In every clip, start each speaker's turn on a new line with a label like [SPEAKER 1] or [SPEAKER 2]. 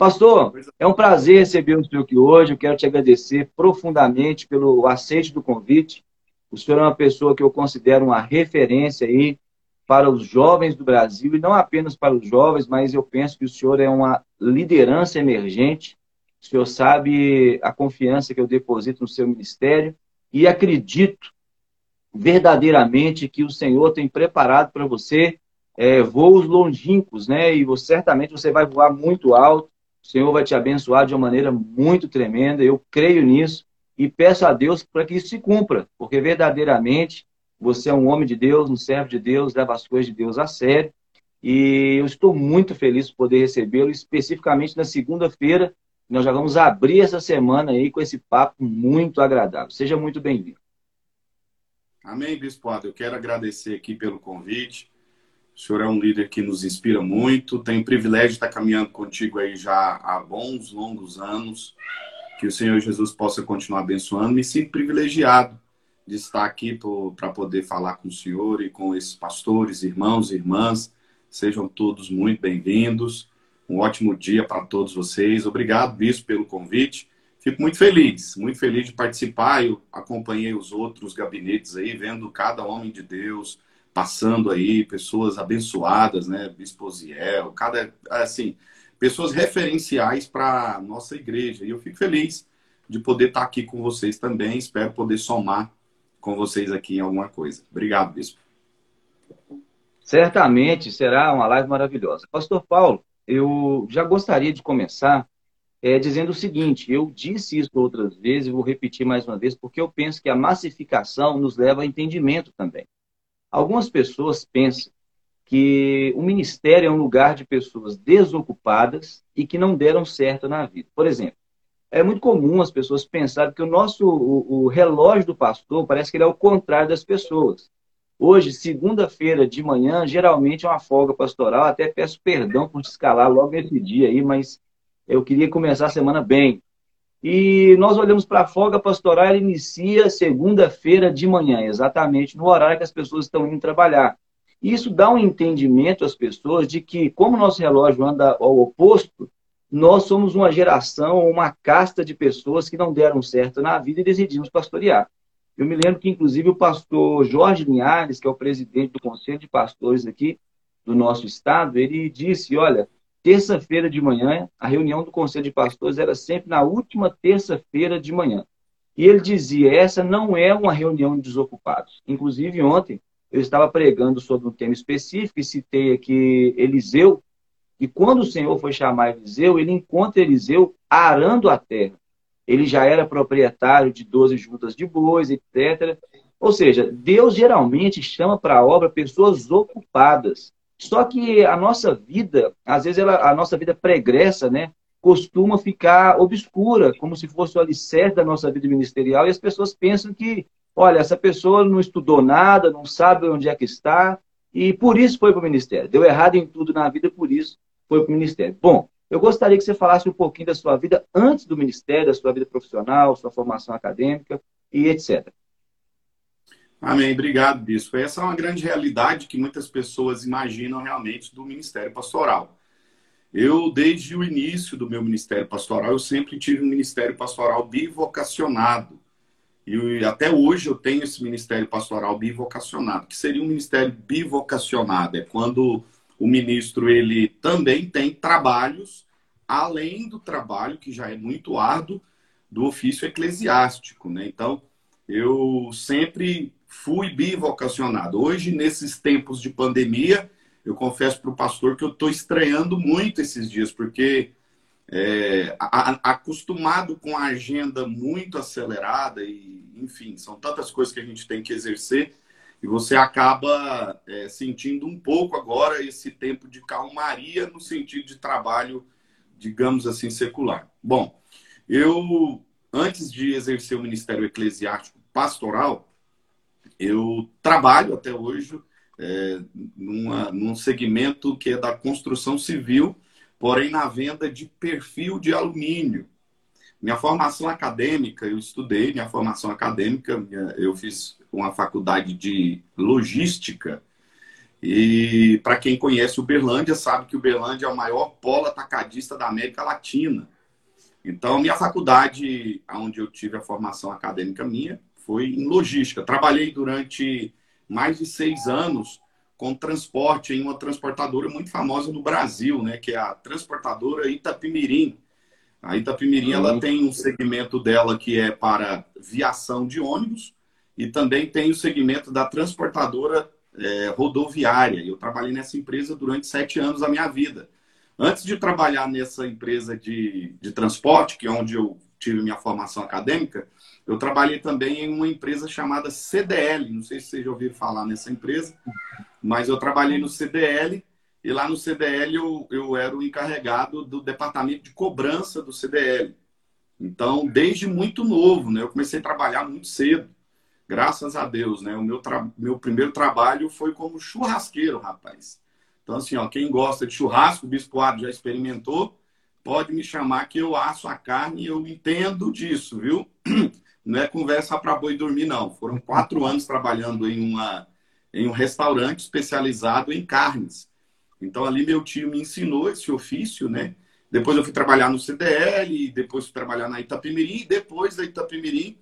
[SPEAKER 1] Pastor, é um prazer receber o senhor aqui hoje. Eu quero te agradecer profundamente pelo aceite do convite. O senhor é uma pessoa que eu considero uma referência aí para os jovens do Brasil, e não apenas para os jovens, mas eu penso que o senhor é uma liderança emergente. O senhor sabe a confiança que eu deposito no seu ministério e acredito verdadeiramente que o Senhor tem preparado para você é, voos longínquos, né? E você, certamente você vai voar muito alto. O Senhor vai te abençoar de uma maneira muito tremenda. Eu creio nisso e peço a Deus para que isso se cumpra, porque verdadeiramente você é um homem de Deus, um servo de Deus, leva as coisas de Deus a sério. E eu estou muito feliz por poder recebê-lo, especificamente na segunda-feira. Nós já vamos abrir essa semana aí com esse papo muito agradável. Seja muito bem-vindo.
[SPEAKER 2] Amém, Bispo Eu quero agradecer aqui pelo convite. O senhor é um líder que nos inspira muito. Tenho o privilégio de estar caminhando contigo aí já há bons, longos anos. Que o Senhor Jesus possa continuar abençoando. Me sinto privilegiado de estar aqui para poder falar com o senhor e com esses pastores, irmãos e irmãs. Sejam todos muito bem-vindos. Um ótimo dia para todos vocês. Obrigado, Bispo, pelo convite. Fico muito feliz, muito feliz de participar. Eu acompanhei os outros gabinetes aí, vendo cada homem de Deus passando aí, pessoas abençoadas, né? Bispo Ziel, cada, assim, pessoas referenciais para nossa igreja. E eu fico feliz de poder estar aqui com vocês também. Espero poder somar com vocês aqui em alguma coisa. Obrigado, Bispo.
[SPEAKER 1] Certamente será uma live maravilhosa. Pastor Paulo, eu já gostaria de começar é, dizendo o seguinte: eu disse isso outras vezes vou repetir mais uma vez, porque eu penso que a massificação nos leva a entendimento também. Algumas pessoas pensam que o ministério é um lugar de pessoas desocupadas e que não deram certo na vida. Por exemplo, é muito comum as pessoas pensarem que o nosso o, o relógio do pastor parece que ele é o contrário das pessoas. Hoje, segunda-feira de manhã, geralmente é uma folga pastoral. Até peço perdão por te escalar logo nesse dia aí, mas eu queria começar a semana bem. E nós olhamos para a folga pastoral, ela inicia segunda-feira de manhã, exatamente no horário que as pessoas estão indo trabalhar. E isso dá um entendimento às pessoas de que, como nosso relógio anda ao oposto, nós somos uma geração, uma casta de pessoas que não deram certo na vida e decidimos pastorear. Eu me lembro que, inclusive, o pastor Jorge Linhares, que é o presidente do Conselho de Pastores aqui do nosso estado, ele disse: Olha, terça-feira de manhã, a reunião do Conselho de Pastores era sempre na última terça-feira de manhã. E ele dizia: essa não é uma reunião de desocupados. Inclusive, ontem, eu estava pregando sobre um tema específico e citei aqui Eliseu. E quando o Senhor foi chamar Eliseu, ele encontra Eliseu arando a terra. Ele já era proprietário de 12 juntas de bois, etc. Ou seja, Deus geralmente chama para a obra pessoas ocupadas. Só que a nossa vida, às vezes ela, a nossa vida pregressa, né, costuma ficar obscura, como se fosse o alicerce da nossa vida ministerial, e as pessoas pensam que, olha, essa pessoa não estudou nada, não sabe onde é que está, e por isso foi para o ministério. Deu errado em tudo na vida, por isso foi para o ministério. Bom, eu gostaria que você falasse um pouquinho da sua vida antes do ministério, da sua vida profissional, sua formação acadêmica e etc.
[SPEAKER 2] Amém. Obrigado, Bispo. Essa é uma grande realidade que muitas pessoas imaginam realmente do ministério pastoral. Eu, desde o início do meu ministério pastoral, eu sempre tive um ministério pastoral bivocacionado. E até hoje eu tenho esse ministério pastoral bivocacionado. que seria um ministério bivocacionado? É quando o ministro ele também tem trabalhos além do trabalho que já é muito árduo do ofício eclesiástico, né? Então, eu sempre fui bivocacionado. Hoje, nesses tempos de pandemia, eu confesso para o pastor que eu estou estranhando muito esses dias, porque é, a, acostumado com a agenda muito acelerada e, enfim, são tantas coisas que a gente tem que exercer e você acaba é, sentindo um pouco agora esse tempo de calmaria no sentido de trabalho, digamos assim, secular. Bom, eu, antes de exercer o ministério eclesiástico pastoral, eu trabalho até hoje é, numa, num segmento que é da construção civil, porém na venda de perfil de alumínio. Minha formação acadêmica, eu estudei minha formação acadêmica, eu fiz uma faculdade de logística E para quem conhece Uberlândia, sabe que Uberlândia é o maior polo atacadista da América Latina. Então, minha faculdade, onde eu tive a formação acadêmica minha, foi em logística. Trabalhei durante mais de seis anos com transporte em uma transportadora muito famosa no Brasil, né, que é a transportadora Itapimirim. A Itapimirim ela uhum. tem um segmento dela que é para viação de ônibus e também tem o segmento da transportadora é, rodoviária. Eu trabalhei nessa empresa durante sete anos da minha vida. Antes de trabalhar nessa empresa de, de transporte, que é onde eu tive minha formação acadêmica, eu trabalhei também em uma empresa chamada CDL. Não sei se vocês já ouviram falar nessa empresa, mas eu trabalhei no CDL e lá no CDL eu, eu era o encarregado do departamento de cobrança do CDL. Então, desde muito novo, né? Eu comecei a trabalhar muito cedo. Graças a Deus, né? O meu, meu primeiro trabalho foi como churrasqueiro, rapaz. Então, assim, ó, quem gosta de churrasco, o Bispo Ado já experimentou, pode me chamar que eu asso a carne e eu entendo disso, viu? Não é conversa para boi dormir, não. Foram quatro anos trabalhando em, uma, em um restaurante especializado em carnes. Então, ali meu tio me ensinou esse ofício, né? Depois eu fui trabalhar no CDL, depois fui trabalhar na Itapemirim, e depois da Itapemirim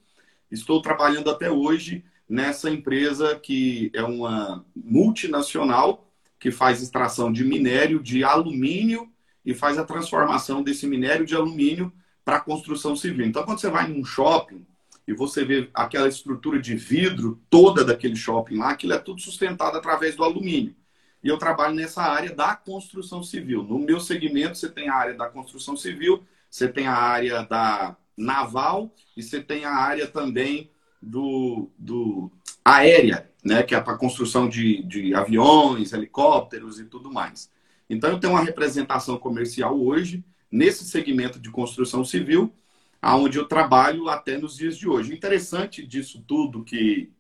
[SPEAKER 2] Estou trabalhando até hoje nessa empresa que é uma multinacional que faz extração de minério de alumínio e faz a transformação desse minério de alumínio para construção civil. Então, quando você vai num shopping e você vê aquela estrutura de vidro toda daquele shopping lá, aquilo é tudo sustentado através do alumínio. E eu trabalho nessa área da construção civil. No meu segmento, você tem a área da construção civil, você tem a área da naval e você tem a área também do, do aérea, né, que é para construção de, de aviões, helicópteros e tudo mais. Então, eu tenho uma representação comercial hoje nesse segmento de construção civil, aonde eu trabalho até nos dias de hoje. O interessante disso tudo que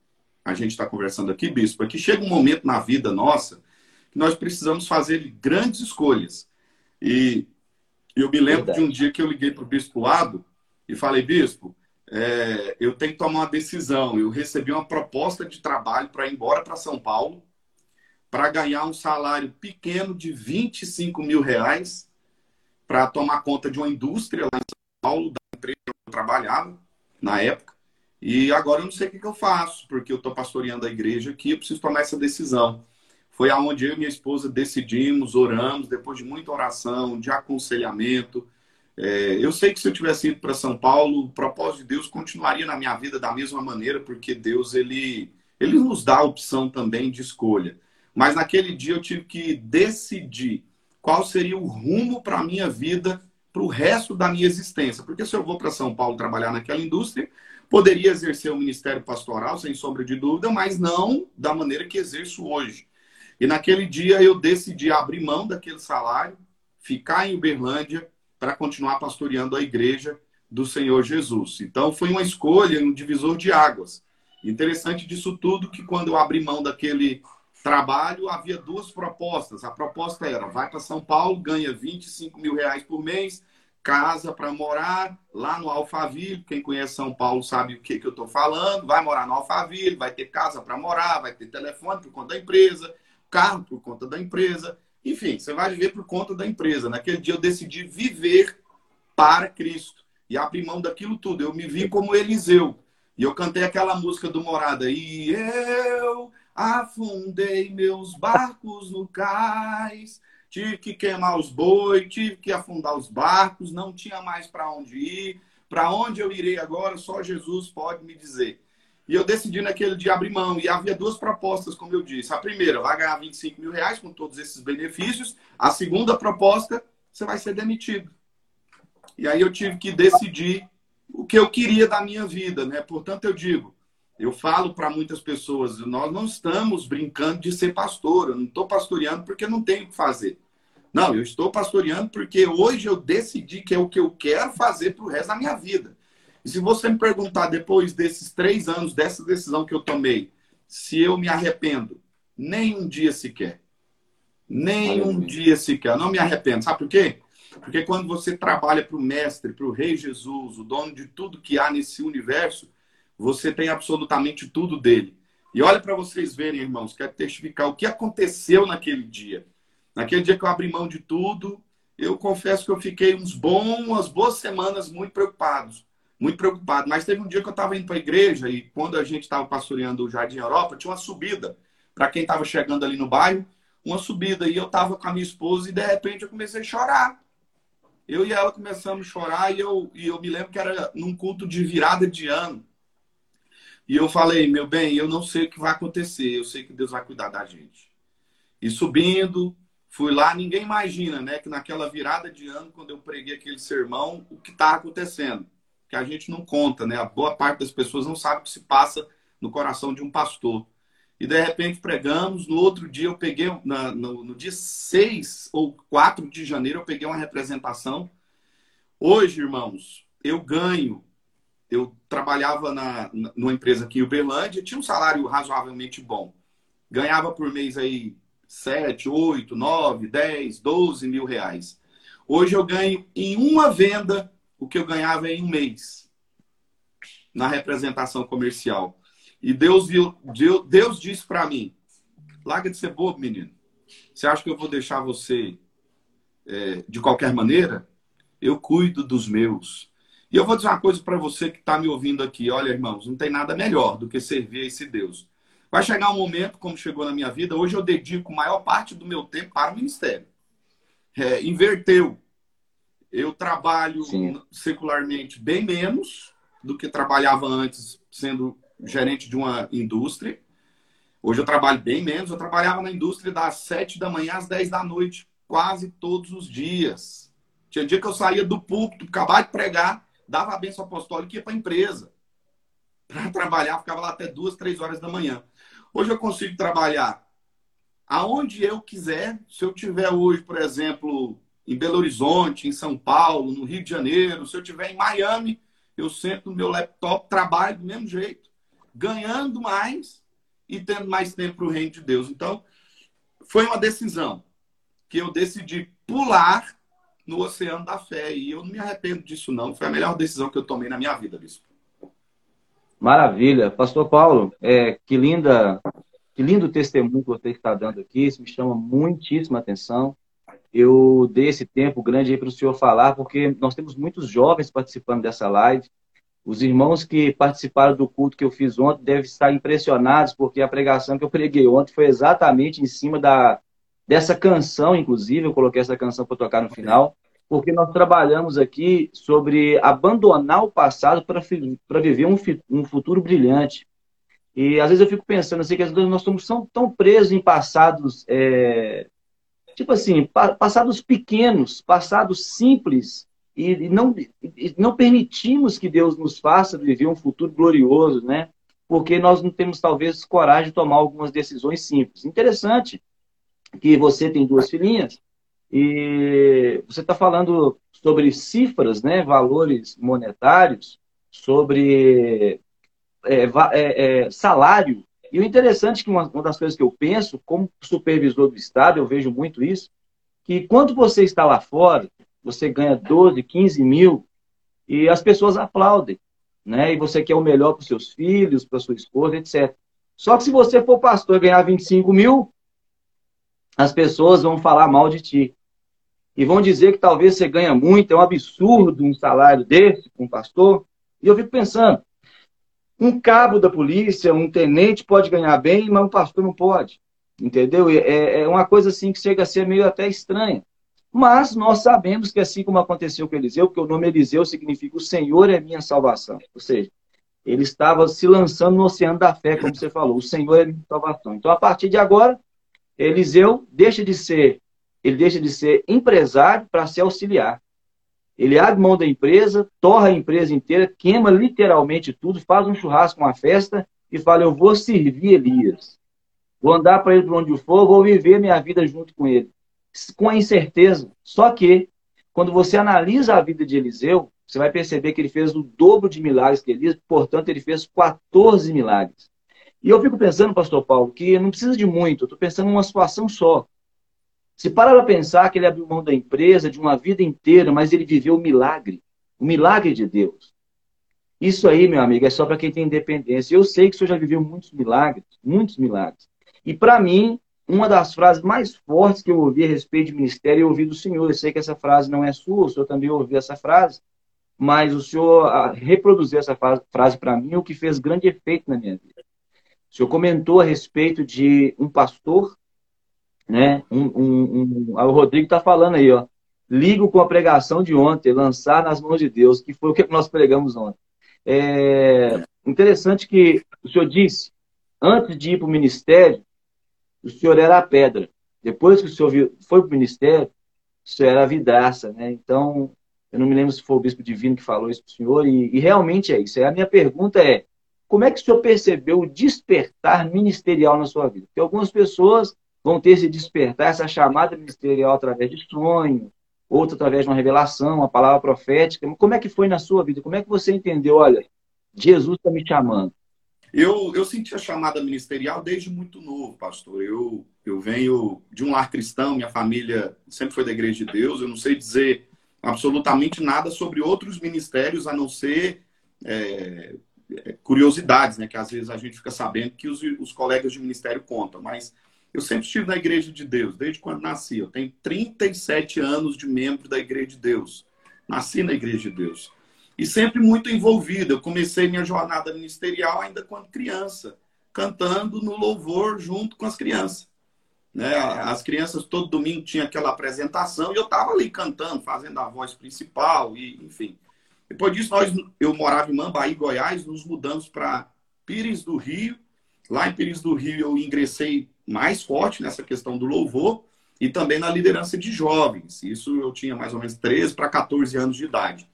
[SPEAKER 2] a gente está conversando aqui, Bispo, é que chega um momento na vida nossa que nós precisamos fazer grandes escolhas. E eu me lembro Verdade. de um dia que eu liguei para o Bispo Lado e falei, bispo, é, eu tenho que tomar uma decisão. Eu recebi uma proposta de trabalho para ir embora para São Paulo para ganhar um salário pequeno de 25 mil reais para tomar conta de uma indústria lá em São Paulo, da empresa que eu trabalhava na época. E agora eu não sei o que, que eu faço, porque eu estou pastoreando a igreja aqui, eu preciso tomar essa decisão. Foi aonde eu e minha esposa decidimos, oramos, depois de muita oração, de aconselhamento, é, eu sei que se eu tivesse ido para São Paulo, o propósito de Deus continuaria na minha vida da mesma maneira, porque Deus ele, ele nos dá a opção também de escolha. Mas naquele dia eu tive que decidir qual seria o rumo para a minha vida para o resto da minha existência. Porque se eu vou para São Paulo trabalhar naquela indústria, poderia exercer o ministério pastoral, sem sombra de dúvida, mas não da maneira que exerço hoje. E naquele dia eu decidi abrir mão daquele salário, ficar em Uberlândia para continuar pastoreando a igreja do Senhor Jesus. Então foi uma escolha, um divisor de águas. Interessante disso tudo que quando eu abri mão daquele trabalho, havia duas propostas. A proposta era, vai para São Paulo, ganha 25 mil reais por mês, casa para morar lá no Alphaville. Quem conhece São Paulo sabe o que, que eu estou falando. Vai morar no Alphaville, vai ter casa para morar, vai ter telefone por conta da empresa, carro por conta da empresa. Enfim, você vai viver por conta da empresa. Naquele dia eu decidi viver para Cristo e abrir mão daquilo tudo. Eu me vi como Eliseu. E eu cantei aquela música do Morada. E eu afundei meus barcos no cais. Tive que queimar os bois, tive que afundar os barcos, não tinha mais para onde ir. Para onde eu irei agora, só Jesus pode me dizer. E eu decidi naquele dia abrir mão. E havia duas propostas, como eu disse. A primeira, vai ganhar 25 mil reais com todos esses benefícios. A segunda proposta, você vai ser demitido. E aí eu tive que decidir o que eu queria da minha vida, né? Portanto, eu digo, eu falo para muitas pessoas, nós não estamos brincando de ser pastor. Eu não estou pastoreando porque não tenho o que fazer. Não, eu estou pastoreando porque hoje eu decidi que é o que eu quero fazer para o resto da minha vida. E se você me perguntar depois desses três anos, dessa decisão que eu tomei, se eu me arrependo, nem um dia sequer. Nem um dia sequer. não me arrependo. Sabe por quê? Porque quando você trabalha para o Mestre, para o Rei Jesus, o dono de tudo que há nesse universo, você tem absolutamente tudo dele. E olha para vocês verem, irmãos, quero testificar o que aconteceu naquele dia. Naquele dia que eu abri mão de tudo, eu confesso que eu fiquei uns bons, umas boas semanas muito preocupados. Muito preocupado. Mas teve um dia que eu estava indo para a igreja e quando a gente estava pastoreando o Jardim Europa, tinha uma subida. Para quem estava chegando ali no bairro, uma subida. E eu estava com a minha esposa e de repente eu comecei a chorar. Eu e ela começamos a chorar e eu, e eu me lembro que era num culto de virada de ano. E eu falei, meu bem, eu não sei o que vai acontecer, eu sei que Deus vai cuidar da gente. E subindo, fui lá, ninguém imagina, né, que naquela virada de ano, quando eu preguei aquele sermão, o que está acontecendo. Que a gente não conta, né? A boa parte das pessoas não sabe o que se passa no coração de um pastor. E de repente pregamos, no outro dia eu peguei, na, no, no dia 6 ou 4 de janeiro, eu peguei uma representação. Hoje, irmãos, eu ganho. Eu trabalhava na, numa empresa aqui em Uberlândia, tinha um salário razoavelmente bom. Ganhava por mês aí 7, 8, 9, 10, 12 mil reais. Hoje eu ganho em uma venda o que eu ganhava em um mês na representação comercial. E Deus viu, Deus, Deus disse para mim: larga de ser bobo, menino. Você acha que eu vou deixar você é, de qualquer maneira? Eu cuido dos meus. E eu vou dizer uma coisa para você que está me ouvindo aqui. Olha, irmãos, não tem nada melhor do que servir a esse Deus. Vai chegar um momento, como chegou na minha vida, hoje eu dedico maior parte do meu tempo para o ministério. É, inverteu. Eu trabalho Sim. secularmente bem menos do que trabalhava antes, sendo gerente de uma indústria. Hoje eu trabalho bem menos. Eu trabalhava na indústria das 7 da manhã às 10 da noite, quase todos os dias. Tinha dia que eu saía do púlpito, acabava de pregar, dava a benção apostólica e ia para a empresa. Para trabalhar, ficava lá até duas, três horas da manhã. Hoje eu consigo trabalhar aonde eu quiser. Se eu tiver hoje, por exemplo, em Belo Horizonte, em São Paulo, no Rio de Janeiro, se eu tiver em Miami, eu sento no meu laptop, trabalho do mesmo jeito ganhando mais e tendo mais tempo para o reino de Deus. Então, foi uma decisão que eu decidi pular no oceano da fé. E eu não me arrependo disso, não. Foi a melhor decisão que eu tomei na minha vida, bispo.
[SPEAKER 1] Maravilha. Pastor Paulo, é, que linda, que lindo testemunho que você está dando aqui. Isso me chama muitíssima atenção. Eu dei esse tempo grande aí para o senhor falar, porque nós temos muitos jovens participando dessa live. Os irmãos que participaram do culto que eu fiz ontem devem estar impressionados, porque a pregação que eu preguei ontem foi exatamente em cima da, dessa canção, inclusive, eu coloquei essa canção para tocar no final, porque nós trabalhamos aqui sobre abandonar o passado para viver um, um futuro brilhante. E às vezes eu fico pensando assim, que às vezes nós somos tão, tão presos em passados, é, tipo assim, passados pequenos, passados simples, e não, e não permitimos que Deus nos faça viver um futuro glorioso, né? Porque nós não temos, talvez, coragem de tomar algumas decisões simples. Interessante que você tem duas filhinhas e você está falando sobre cifras, né? Valores monetários, sobre é, é, é, salário. E o interessante é que uma, uma das coisas que eu penso, como supervisor do Estado, eu vejo muito isso, que quando você está lá fora, você ganha 12, 15 mil e as pessoas aplaudem, né? E você quer o melhor para os seus filhos, para sua esposa, etc. Só que se você for pastor e ganhar 25 mil, as pessoas vão falar mal de ti. E vão dizer que talvez você ganha muito, é um absurdo um salário desse para um pastor. E eu fico pensando, um cabo da polícia, um tenente pode ganhar bem, mas um pastor não pode. Entendeu? É, é uma coisa assim que chega a ser meio até estranha. Mas nós sabemos que assim como aconteceu com Eliseu, porque o nome Eliseu significa o Senhor é minha salvação. Ou seja, ele estava se lançando no oceano da fé, como você falou, o Senhor é minha salvação. Então, a partir de agora, Eliseu deixa de ser, ele deixa de ser empresário para ser auxiliar. Ele abre mão da empresa, torra a empresa inteira, queima literalmente tudo, faz um churrasco, uma festa e fala: Eu vou servir Elias. Vou andar para ele por onde for, vou viver minha vida junto com ele com a incerteza. Só que, quando você analisa a vida de Eliseu, você vai perceber que ele fez o dobro de milagres que Elias, portanto, ele fez 14 milagres. E eu fico pensando, pastor Paulo, que não precisa de muito, eu estou pensando em uma situação só. Se parar para pensar que ele abriu mão da empresa, de uma vida inteira, mas ele viveu o milagre, o milagre de Deus. Isso aí, meu amigo, é só para quem tem independência. Eu sei que o senhor já viveu muitos milagres, muitos milagres. E para mim, uma das frases mais fortes que eu ouvi a respeito de ministério, eu ouvi do senhor. Eu sei que essa frase não é sua, o senhor também ouviu essa frase, mas o senhor ah, reproduziu essa frase para mim, o que fez grande efeito na minha vida. O senhor comentou a respeito de um pastor, né? Um, um, um... Ah, o Rodrigo está falando aí, ó. Ligo com a pregação de ontem, lançar nas mãos de Deus, que foi o que nós pregamos ontem. É interessante que o senhor disse, antes de ir para o ministério, o senhor era a pedra. Depois que o senhor foi para o ministério, o senhor era a vidraça, né? Então, eu não me lembro se foi o bispo divino que falou isso para o senhor, e, e realmente é isso. a minha pergunta é, como é que o senhor percebeu o despertar ministerial na sua vida? Porque algumas pessoas vão ter esse despertar, essa chamada ministerial através de sonho, outra através de uma revelação, uma palavra profética. Como é que foi na sua vida? Como é que você entendeu? Olha, Jesus está me chamando.
[SPEAKER 2] Eu, eu senti a chamada ministerial desde muito novo, pastor. Eu, eu venho de um lar cristão, minha família sempre foi da Igreja de Deus. Eu não sei dizer absolutamente nada sobre outros ministérios, a não ser é, é curiosidades, né? Que às vezes a gente fica sabendo que os, os colegas de ministério contam. Mas eu sempre estive na Igreja de Deus, desde quando nasci. Eu tenho 37 anos de membro da Igreja de Deus. Nasci na Igreja de Deus. E sempre muito envolvido. Eu comecei minha jornada ministerial ainda quando criança, cantando no louvor junto com as crianças. Né? As crianças todo domingo tinha aquela apresentação e eu estava ali cantando, fazendo a voz principal e enfim. Depois disso nós eu morava em Mambaí, Goiás, nos mudamos para Pires do Rio. Lá em Pires do Rio eu ingressei mais forte nessa questão do louvor e também na liderança de jovens. Isso eu tinha mais ou menos 13 para 14 anos de idade.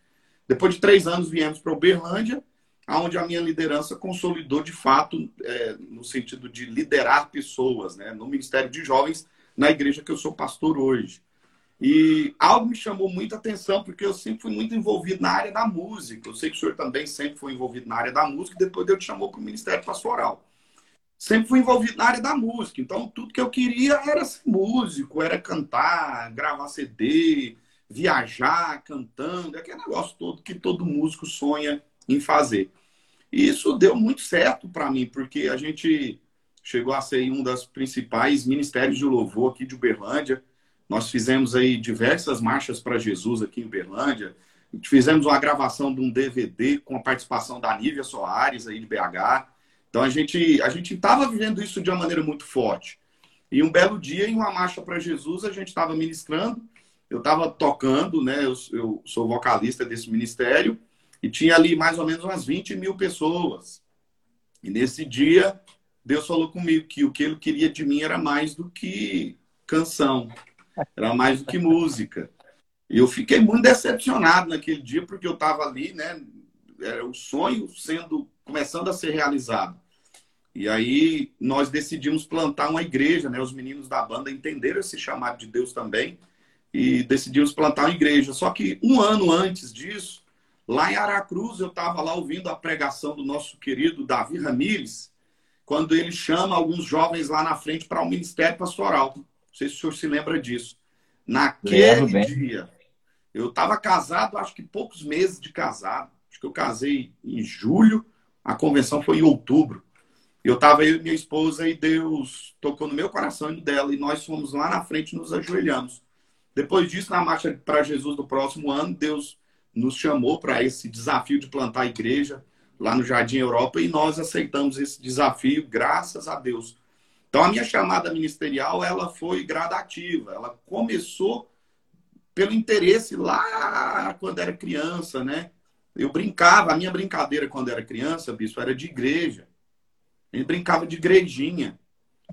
[SPEAKER 2] Depois de três anos, viemos para Uberlândia, onde a minha liderança consolidou de fato, é, no sentido de liderar pessoas, né, no Ministério de Jovens, na igreja que eu sou pastor hoje. E algo me chamou muita atenção, porque eu sempre fui muito envolvido na área da música. Eu sei que o senhor também sempre foi envolvido na área da música, e depois Deus te chamou para o Ministério Pastoral sempre fui envolvido na área da música. Então, tudo que eu queria era ser músico, era cantar, gravar CD, viajar cantando, aquele negócio todo que todo músico sonha em fazer. E isso deu muito certo para mim, porque a gente chegou a ser um das principais ministérios de louvor aqui de Uberlândia. Nós fizemos aí diversas marchas para Jesus aqui em Uberlândia. Fizemos uma gravação de um DVD com a participação da Nívia Soares aí de BH. Então a gente a gente estava vivendo isso de uma maneira muito forte. E um belo dia, em uma marcha para Jesus, a gente estava ministrando, eu estava tocando, né? Eu, eu, sou vocalista desse ministério, e tinha ali mais ou menos umas 20 mil pessoas. E nesse dia, Deus falou comigo que o que ele queria de mim era mais do que canção, era mais do que música. E eu fiquei muito decepcionado naquele dia, porque eu estava ali, né? Era o sonho sendo começando a ser realizado. E aí nós decidimos plantar uma igreja, né? Os meninos da banda entenderam esse chamado de Deus também e decidimos plantar uma igreja. Só que um ano antes disso, lá em Aracruz, eu estava lá ouvindo a pregação do nosso querido Davi Ramires, quando ele chama alguns jovens lá na frente para o um ministério pastoral. Não sei se o senhor se lembra disso. Naquele dia, eu estava casado, acho que poucos meses de casado. Acho que eu casei em julho, a convenção foi em outubro. Eu estava e minha esposa e Deus tocou no meu coração e no dela e nós fomos lá na frente e nos ajoelhamos. Depois disso, na marcha para Jesus do próximo ano, Deus nos chamou para esse desafio de plantar a igreja lá no Jardim Europa e nós aceitamos esse desafio, graças a Deus. Então a minha chamada ministerial, ela foi gradativa, ela começou pelo interesse lá quando era criança, né? Eu brincava, a minha brincadeira quando era criança, bispo, era de igreja. A gente brincava de igrejinha,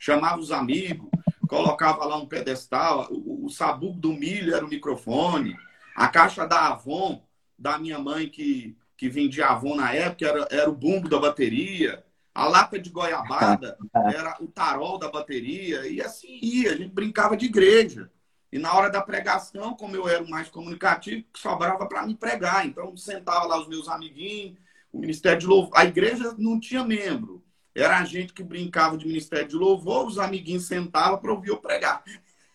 [SPEAKER 2] chamava os amigos, colocava lá um pedestal, o, o sabugo do milho era o microfone, a caixa da Avon, da minha mãe que, que vendia Avon na época, era, era o bumbo da bateria, a lata de goiabada era o tarol da bateria, e assim ia, a gente brincava de igreja. E na hora da pregação, como eu era o mais comunicativo, sobrava para me pregar. Então, sentava lá os meus amiguinhos, o Ministério de Louvor. A igreja não tinha membro. Era a gente que brincava de Ministério de Louvor, os amiguinhos sentavam para ouvir eu pregar.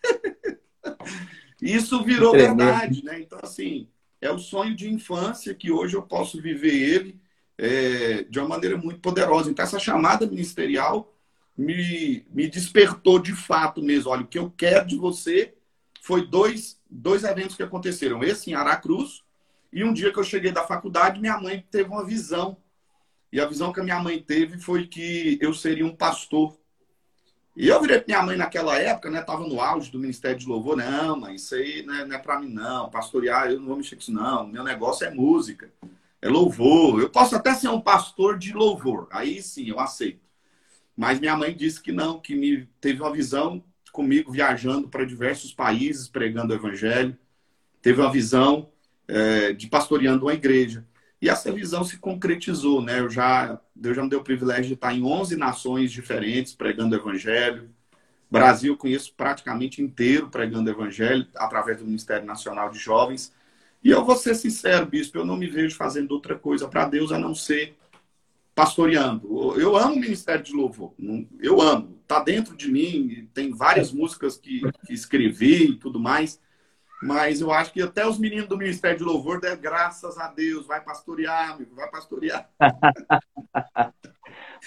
[SPEAKER 2] Isso virou verdade, né? Então, assim, é o sonho de infância que hoje eu posso viver ele é, de uma maneira muito poderosa. Então, essa chamada ministerial me, me despertou de fato mesmo. Olha, o que eu quero de você foi dois, dois eventos que aconteceram. Esse em Aracruz, e um dia que eu cheguei da faculdade, minha mãe teve uma visão. E a visão que a minha mãe teve foi que eu seria um pastor. E eu virei para minha mãe naquela época, né? Tava no auge do Ministério de Louvor. Não, mãe, isso aí não é, não é para mim, não. Pastorear, eu não vou mexer com isso, não. Meu negócio é música, é louvor. Eu posso até ser um pastor de louvor. Aí sim, eu aceito. Mas minha mãe disse que não, que me teve uma visão comigo viajando para diversos países pregando o evangelho. Teve uma visão é, de pastoreando uma igreja. E essa visão se concretizou, né? Eu já, Deus já me deu o privilégio de estar em 11 nações diferentes pregando o evangelho. Brasil eu conheço praticamente inteiro pregando o evangelho através do Ministério Nacional de Jovens. E eu vou ser sincero, bispo, eu não me vejo fazendo outra coisa para Deus a não ser pastoreando. Eu amo o Ministério de Louvor, eu amo. Está dentro de mim, tem várias músicas que, que escrevi e tudo mais. Mas eu acho que até os meninos do Ministério de Louvor, devem, graças a Deus, vai pastorear, amigo, vai pastorear.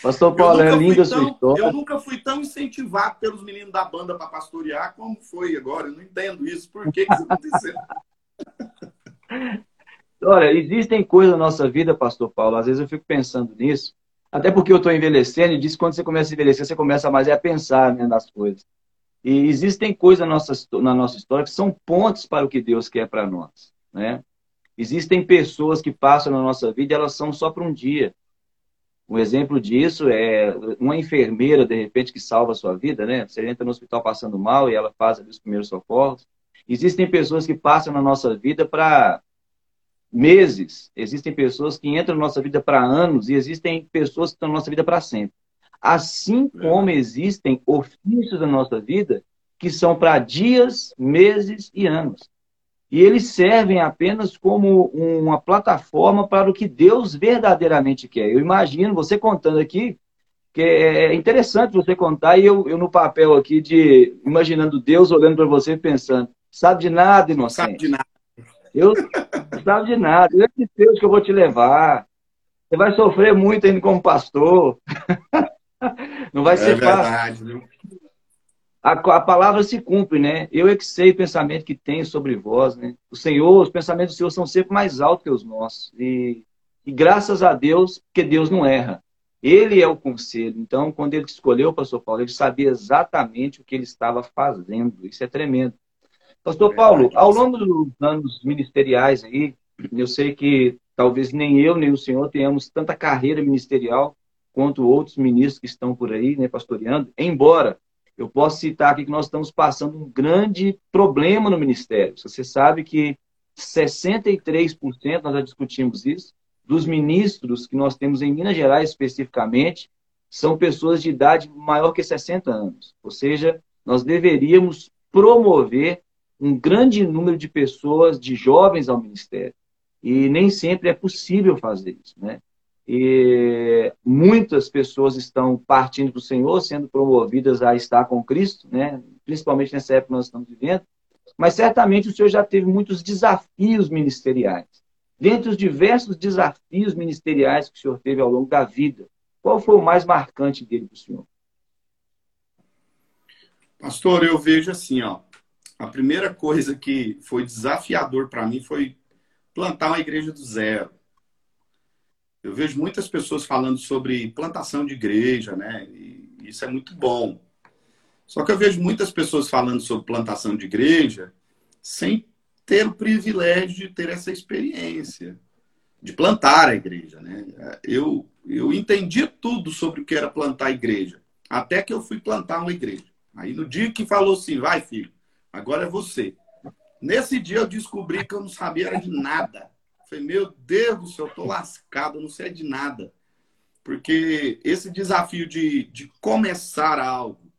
[SPEAKER 1] Pastor Paulo, é linda a sua história.
[SPEAKER 2] Eu nunca fui tão incentivado pelos meninos da banda para pastorear como foi agora. Eu não entendo isso. Por que, que isso aconteceu?
[SPEAKER 1] Olha, existem coisas na nossa vida, Pastor Paulo, às vezes eu fico pensando nisso, até porque eu estou envelhecendo e diz que quando você começa a envelhecer, você começa mais a pensar né, nas coisas. E existem coisas na nossa, na nossa história que são pontos para o que Deus quer para nós. Né? Existem pessoas que passam na nossa vida e elas são só para um dia. Um exemplo disso é uma enfermeira, de repente, que salva a sua vida, né? Você entra no hospital passando mal e ela faz os primeiros socorros. Existem pessoas que passam na nossa vida para meses. Existem pessoas que entram na nossa vida para anos e existem pessoas que estão na nossa vida para sempre. Assim é. como existem ofícios da nossa vida que são para dias, meses e anos. E eles servem apenas como uma plataforma para o que Deus verdadeiramente quer. Eu imagino você contando aqui, que é interessante você contar, e eu, eu no papel aqui de imaginando Deus olhando para você pensando, sabe de nada, inocente. Sabe de nada. Eu não sabe de nada. Eu é de Deus que eu vou te levar. Você vai sofrer muito ainda como pastor. Não vai é ser fácil. A, a, palavra se cumpre, né? Eu é que sei o pensamento que tenho sobre vós, né? O Senhor, os pensamentos do Senhor são sempre mais altos que os nossos. E, e graças a Deus, porque Deus não erra. Ele é o conselho. Então, quando ele escolheu o pastor Paulo, ele sabia exatamente o que ele estava fazendo. Isso é tremendo. Pastor Paulo, ao longo dos anos ministeriais aí, eu sei que talvez nem eu nem o senhor tenhamos tanta carreira ministerial quanto outros ministros que estão por aí, né, pastoreando, embora eu possa citar aqui que nós estamos passando um grande problema no ministério. Você sabe que 63%, nós já discutimos isso, dos ministros que nós temos em Minas Gerais especificamente, são pessoas de idade maior que 60 anos. Ou seja, nós deveríamos promover um grande número de pessoas, de jovens ao ministério. E nem sempre é possível fazer isso, né? E muitas pessoas estão partindo para o Senhor, sendo promovidas a estar com Cristo, né? principalmente nessa época que nós estamos vivendo. Mas certamente o Senhor já teve muitos desafios ministeriais. Dentre os diversos desafios ministeriais que o Senhor teve ao longo da vida, qual foi o mais marcante dele para o Senhor?
[SPEAKER 2] Pastor, eu vejo assim, ó. A primeira coisa que foi desafiador para mim foi plantar uma igreja do zero. Eu vejo muitas pessoas falando sobre plantação de igreja, né? E isso é muito bom. Só que eu vejo muitas pessoas falando sobre plantação de igreja sem ter o privilégio de ter essa experiência, de plantar a igreja, né? Eu, eu entendi tudo sobre o que era plantar a igreja, até que eu fui plantar uma igreja. Aí no dia que falou assim, vai filho, agora é você. Nesse dia eu descobri que eu não sabia de nada. Falei, meu Deus do céu, eu tô lascado, não sei de nada. Porque esse desafio de, de começar algo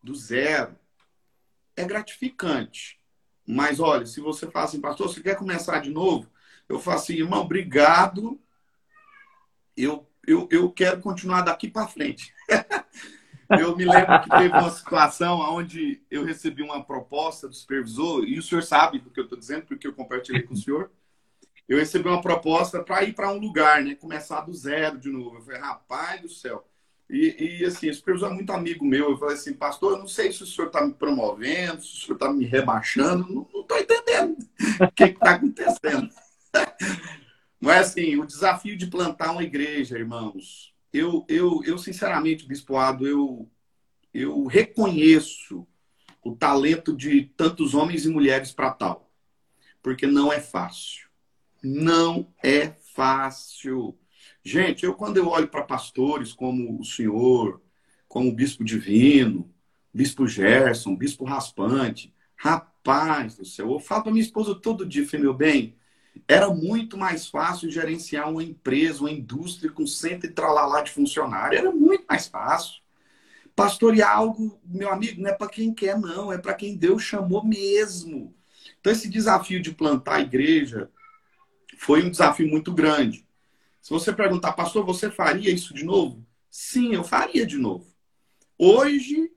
[SPEAKER 2] do zero é gratificante. Mas olha, se você fala assim, pastor, você quer começar de novo? Eu falo assim, irmão, obrigado. Eu, eu, eu quero continuar daqui para frente. eu me lembro que teve uma situação onde eu recebi uma proposta do supervisor, e o senhor sabe do que eu estou dizendo, porque eu compartilhei com o senhor. Eu recebi uma proposta para ir para um lugar, né? Começar do zero de novo. Eu falei, rapaz do céu. E, e assim, esse é muito amigo meu. Eu falei assim, pastor, eu não sei se o senhor está me promovendo, se o senhor está me rebaixando, não estou entendendo o que está acontecendo. Mas assim, o desafio de plantar uma igreja, irmãos, eu, eu, eu sinceramente, bispoado, eu, eu reconheço o talento de tantos homens e mulheres para tal. Porque não é fácil. Não é fácil. Gente, eu quando eu olho para pastores como o senhor, como o bispo divino, bispo Gerson, bispo Raspante, rapaz do céu, eu falo para minha esposa todo dia, meu bem, era muito mais fácil gerenciar uma empresa, uma indústria com cento e tralalá de funcionário. Era muito mais fácil. Pastorear algo, meu amigo, não é para quem quer, não. É para quem Deus chamou mesmo. Então, esse desafio de plantar a igreja foi um desafio muito grande. Se você perguntar, pastor, você faria isso de novo? Sim, eu faria de novo. Hoje,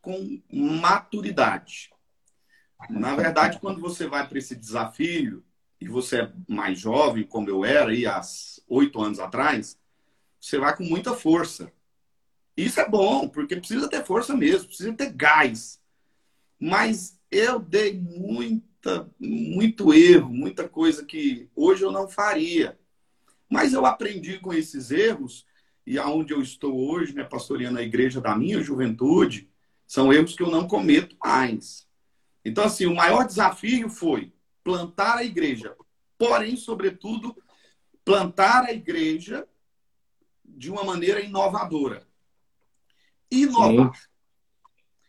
[SPEAKER 2] com maturidade. Na verdade, quando você vai para esse desafio, e você é mais jovem, como eu era aí há oito anos atrás, você vai com muita força. Isso é bom, porque precisa ter força mesmo, precisa ter gás. Mas eu dei muita, muito erro, muita coisa que hoje eu não faria. Mas eu aprendi com esses erros, e aonde eu estou hoje, né, pastoreando a igreja da minha juventude, são erros que eu não cometo mais. Então, assim, o maior desafio foi plantar a igreja. Porém, sobretudo, plantar a igreja de uma maneira inovadora. Inovar. Sim.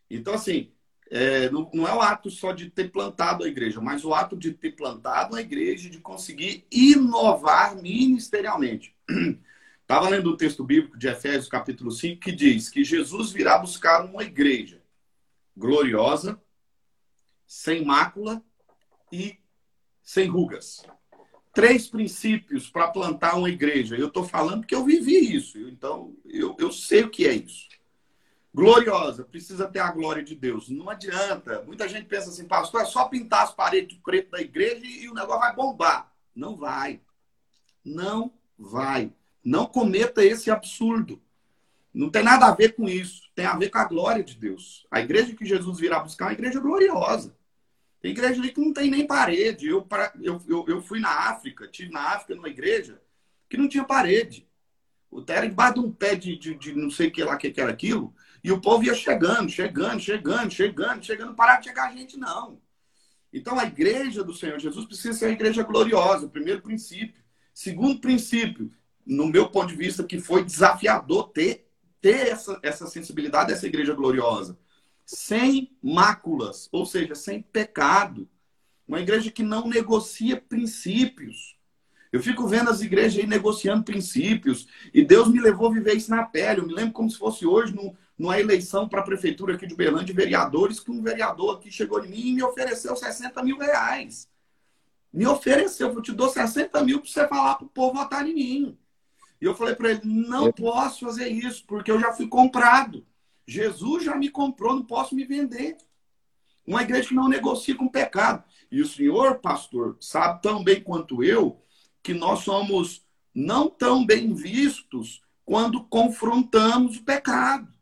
[SPEAKER 2] Então, assim, é, não, não, é o ato só de ter plantado a igreja, mas o ato de ter plantado a igreja, de conseguir inovar ministerialmente. Estava lendo o texto bíblico de Efésios, capítulo 5, que diz que Jesus virá buscar uma igreja gloriosa, sem mácula e sem rugas. Três princípios para plantar uma igreja. Eu estou falando que eu vivi isso, então eu, eu sei o que é isso. Gloriosa, precisa ter a glória de Deus. Não adianta. Muita gente pensa assim, pastor, é só pintar as paredes de preto da igreja e o negócio vai bombar. Não vai. Não vai. Não cometa esse absurdo. Não tem nada a ver com isso. Tem a ver com a glória de Deus. A igreja que Jesus virá buscar é uma igreja gloriosa. Tem igreja ali que não tem nem parede. Eu, eu, eu, eu fui na África, tive na África numa igreja que não tinha parede. O era embaixo de um pé de, de, de, não sei o que lá que era aquilo. E o povo ia chegando, chegando, chegando, chegando, chegando. Parar de chegar a gente, não. Então a igreja do Senhor Jesus precisa ser uma igreja gloriosa, primeiro princípio. Segundo princípio, no meu ponto de vista, que foi desafiador ter, ter essa, essa sensibilidade dessa igreja gloriosa sem máculas, ou seja, sem pecado. Uma igreja que não negocia princípios. Eu fico vendo as igrejas aí negociando princípios, e Deus me levou a viver isso na pele. Eu me lembro como se fosse hoje, no, numa eleição para a prefeitura aqui de Belândia, de vereadores, que um vereador aqui chegou em mim e me ofereceu 60 mil reais. Me ofereceu, eu te dou 60 mil para você falar para o povo votar em mim. E eu falei para ele: não posso fazer isso, porque eu já fui comprado. Jesus já me comprou, não posso me vender. Uma igreja que não negocia com pecado. E o senhor, pastor, sabe tão bem quanto eu que nós somos não tão bem vistos quando confrontamos o pecado.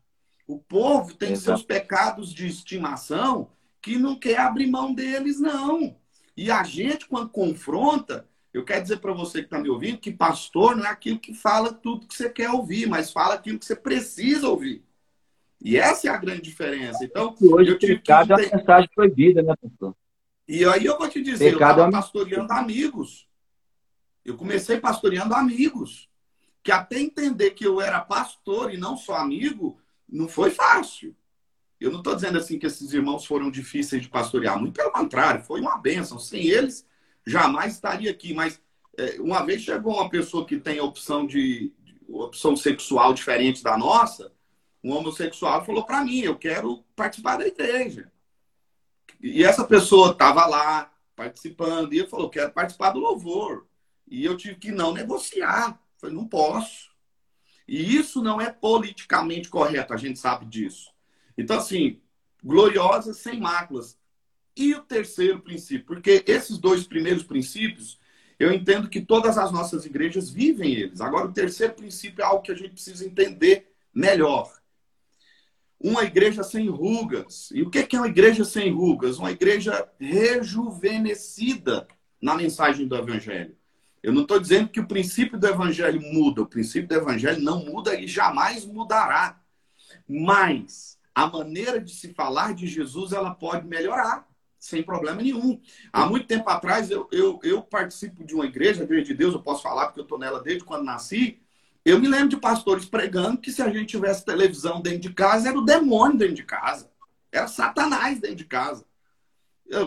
[SPEAKER 2] O povo tem Exato. seus pecados de estimação que não quer abrir mão deles, não. E a gente, quando confronta, eu quero dizer para você que está me ouvindo que pastor não é aquilo que fala tudo que você quer ouvir, mas fala aquilo que você precisa ouvir. E essa é a grande diferença. Então,
[SPEAKER 1] hoje eu tive pecado que... é uma mensagem proibida, né, pastor?
[SPEAKER 2] E aí eu vou te dizer, pecado eu estava é pastoreando amigos. Eu comecei pastoreando amigos. Que até entender que eu era pastor e não só amigo, não foi fácil. Eu não estou dizendo assim que esses irmãos foram difíceis de pastorear, muito pelo contrário, foi uma bênção. Sem eles, jamais estaria aqui. Mas é, uma vez chegou uma pessoa que tem opção de, de opção sexual diferente da nossa, um homossexual falou para mim: eu quero participar da igreja. E essa pessoa estava lá participando e ele falou: quero participar do louvor. E eu tive que não negociar. Falei: não posso. E isso não é politicamente correto, a gente sabe disso. Então, assim, gloriosa sem máculas. E o terceiro princípio, porque esses dois primeiros princípios, eu entendo que todas as nossas igrejas vivem eles. Agora, o terceiro princípio é algo que a gente precisa entender melhor. Uma igreja sem rugas. E o que é uma igreja sem rugas? Uma igreja rejuvenescida na mensagem do Evangelho. Eu não estou dizendo que o princípio do Evangelho muda. O princípio do Evangelho não muda e jamais mudará. Mas a maneira de se falar de Jesus ela pode melhorar sem problema nenhum. Há muito tempo atrás, eu, eu, eu participo de uma igreja, a Igreja de Deus, eu posso falar porque eu estou nela desde quando nasci. Eu me lembro de pastores pregando que se a gente tivesse televisão dentro de casa, era o demônio dentro de casa. Era Satanás dentro de casa.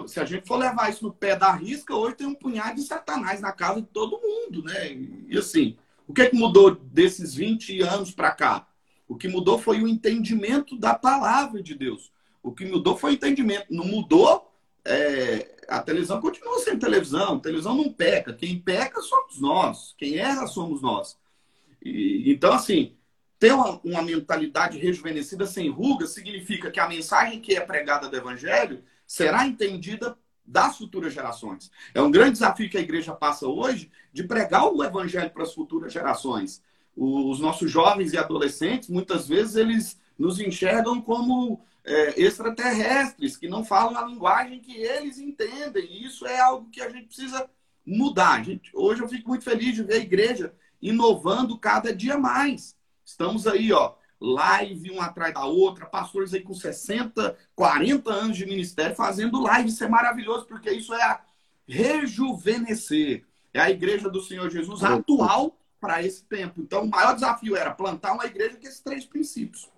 [SPEAKER 2] Se a gente for levar isso no pé da risca, hoje tem um punhado de Satanás na casa de todo mundo, né? E assim, o que, é que mudou desses 20 anos para cá? O que mudou foi o entendimento da palavra de Deus. O que mudou foi o entendimento. Não mudou é, a televisão continua sendo televisão, a televisão não peca. Quem peca somos nós, quem erra somos nós. E, então, assim, ter uma, uma, mentalidade rejuvenescida sem rugas significa que a mensagem que é pregada do Evangelho será entendida das futuras gerações. É um grande desafio que a igreja passa hoje de pregar o Evangelho para as futuras gerações. Os nossos jovens e adolescentes, muitas vezes, eles nos enxergam como é, extraterrestres, que não falam a linguagem que eles entendem. E isso é algo que a gente precisa mudar. Gente, hoje eu fico muito feliz de ver a igreja inovando cada dia mais. Estamos aí, ó, live uma atrás da outra, pastores aí com 60, 40 anos de ministério fazendo live. Isso é maravilhoso, porque isso é a rejuvenescer. É a igreja do Senhor Jesus atual para esse tempo. Então, o maior desafio era plantar uma igreja com esses três princípios.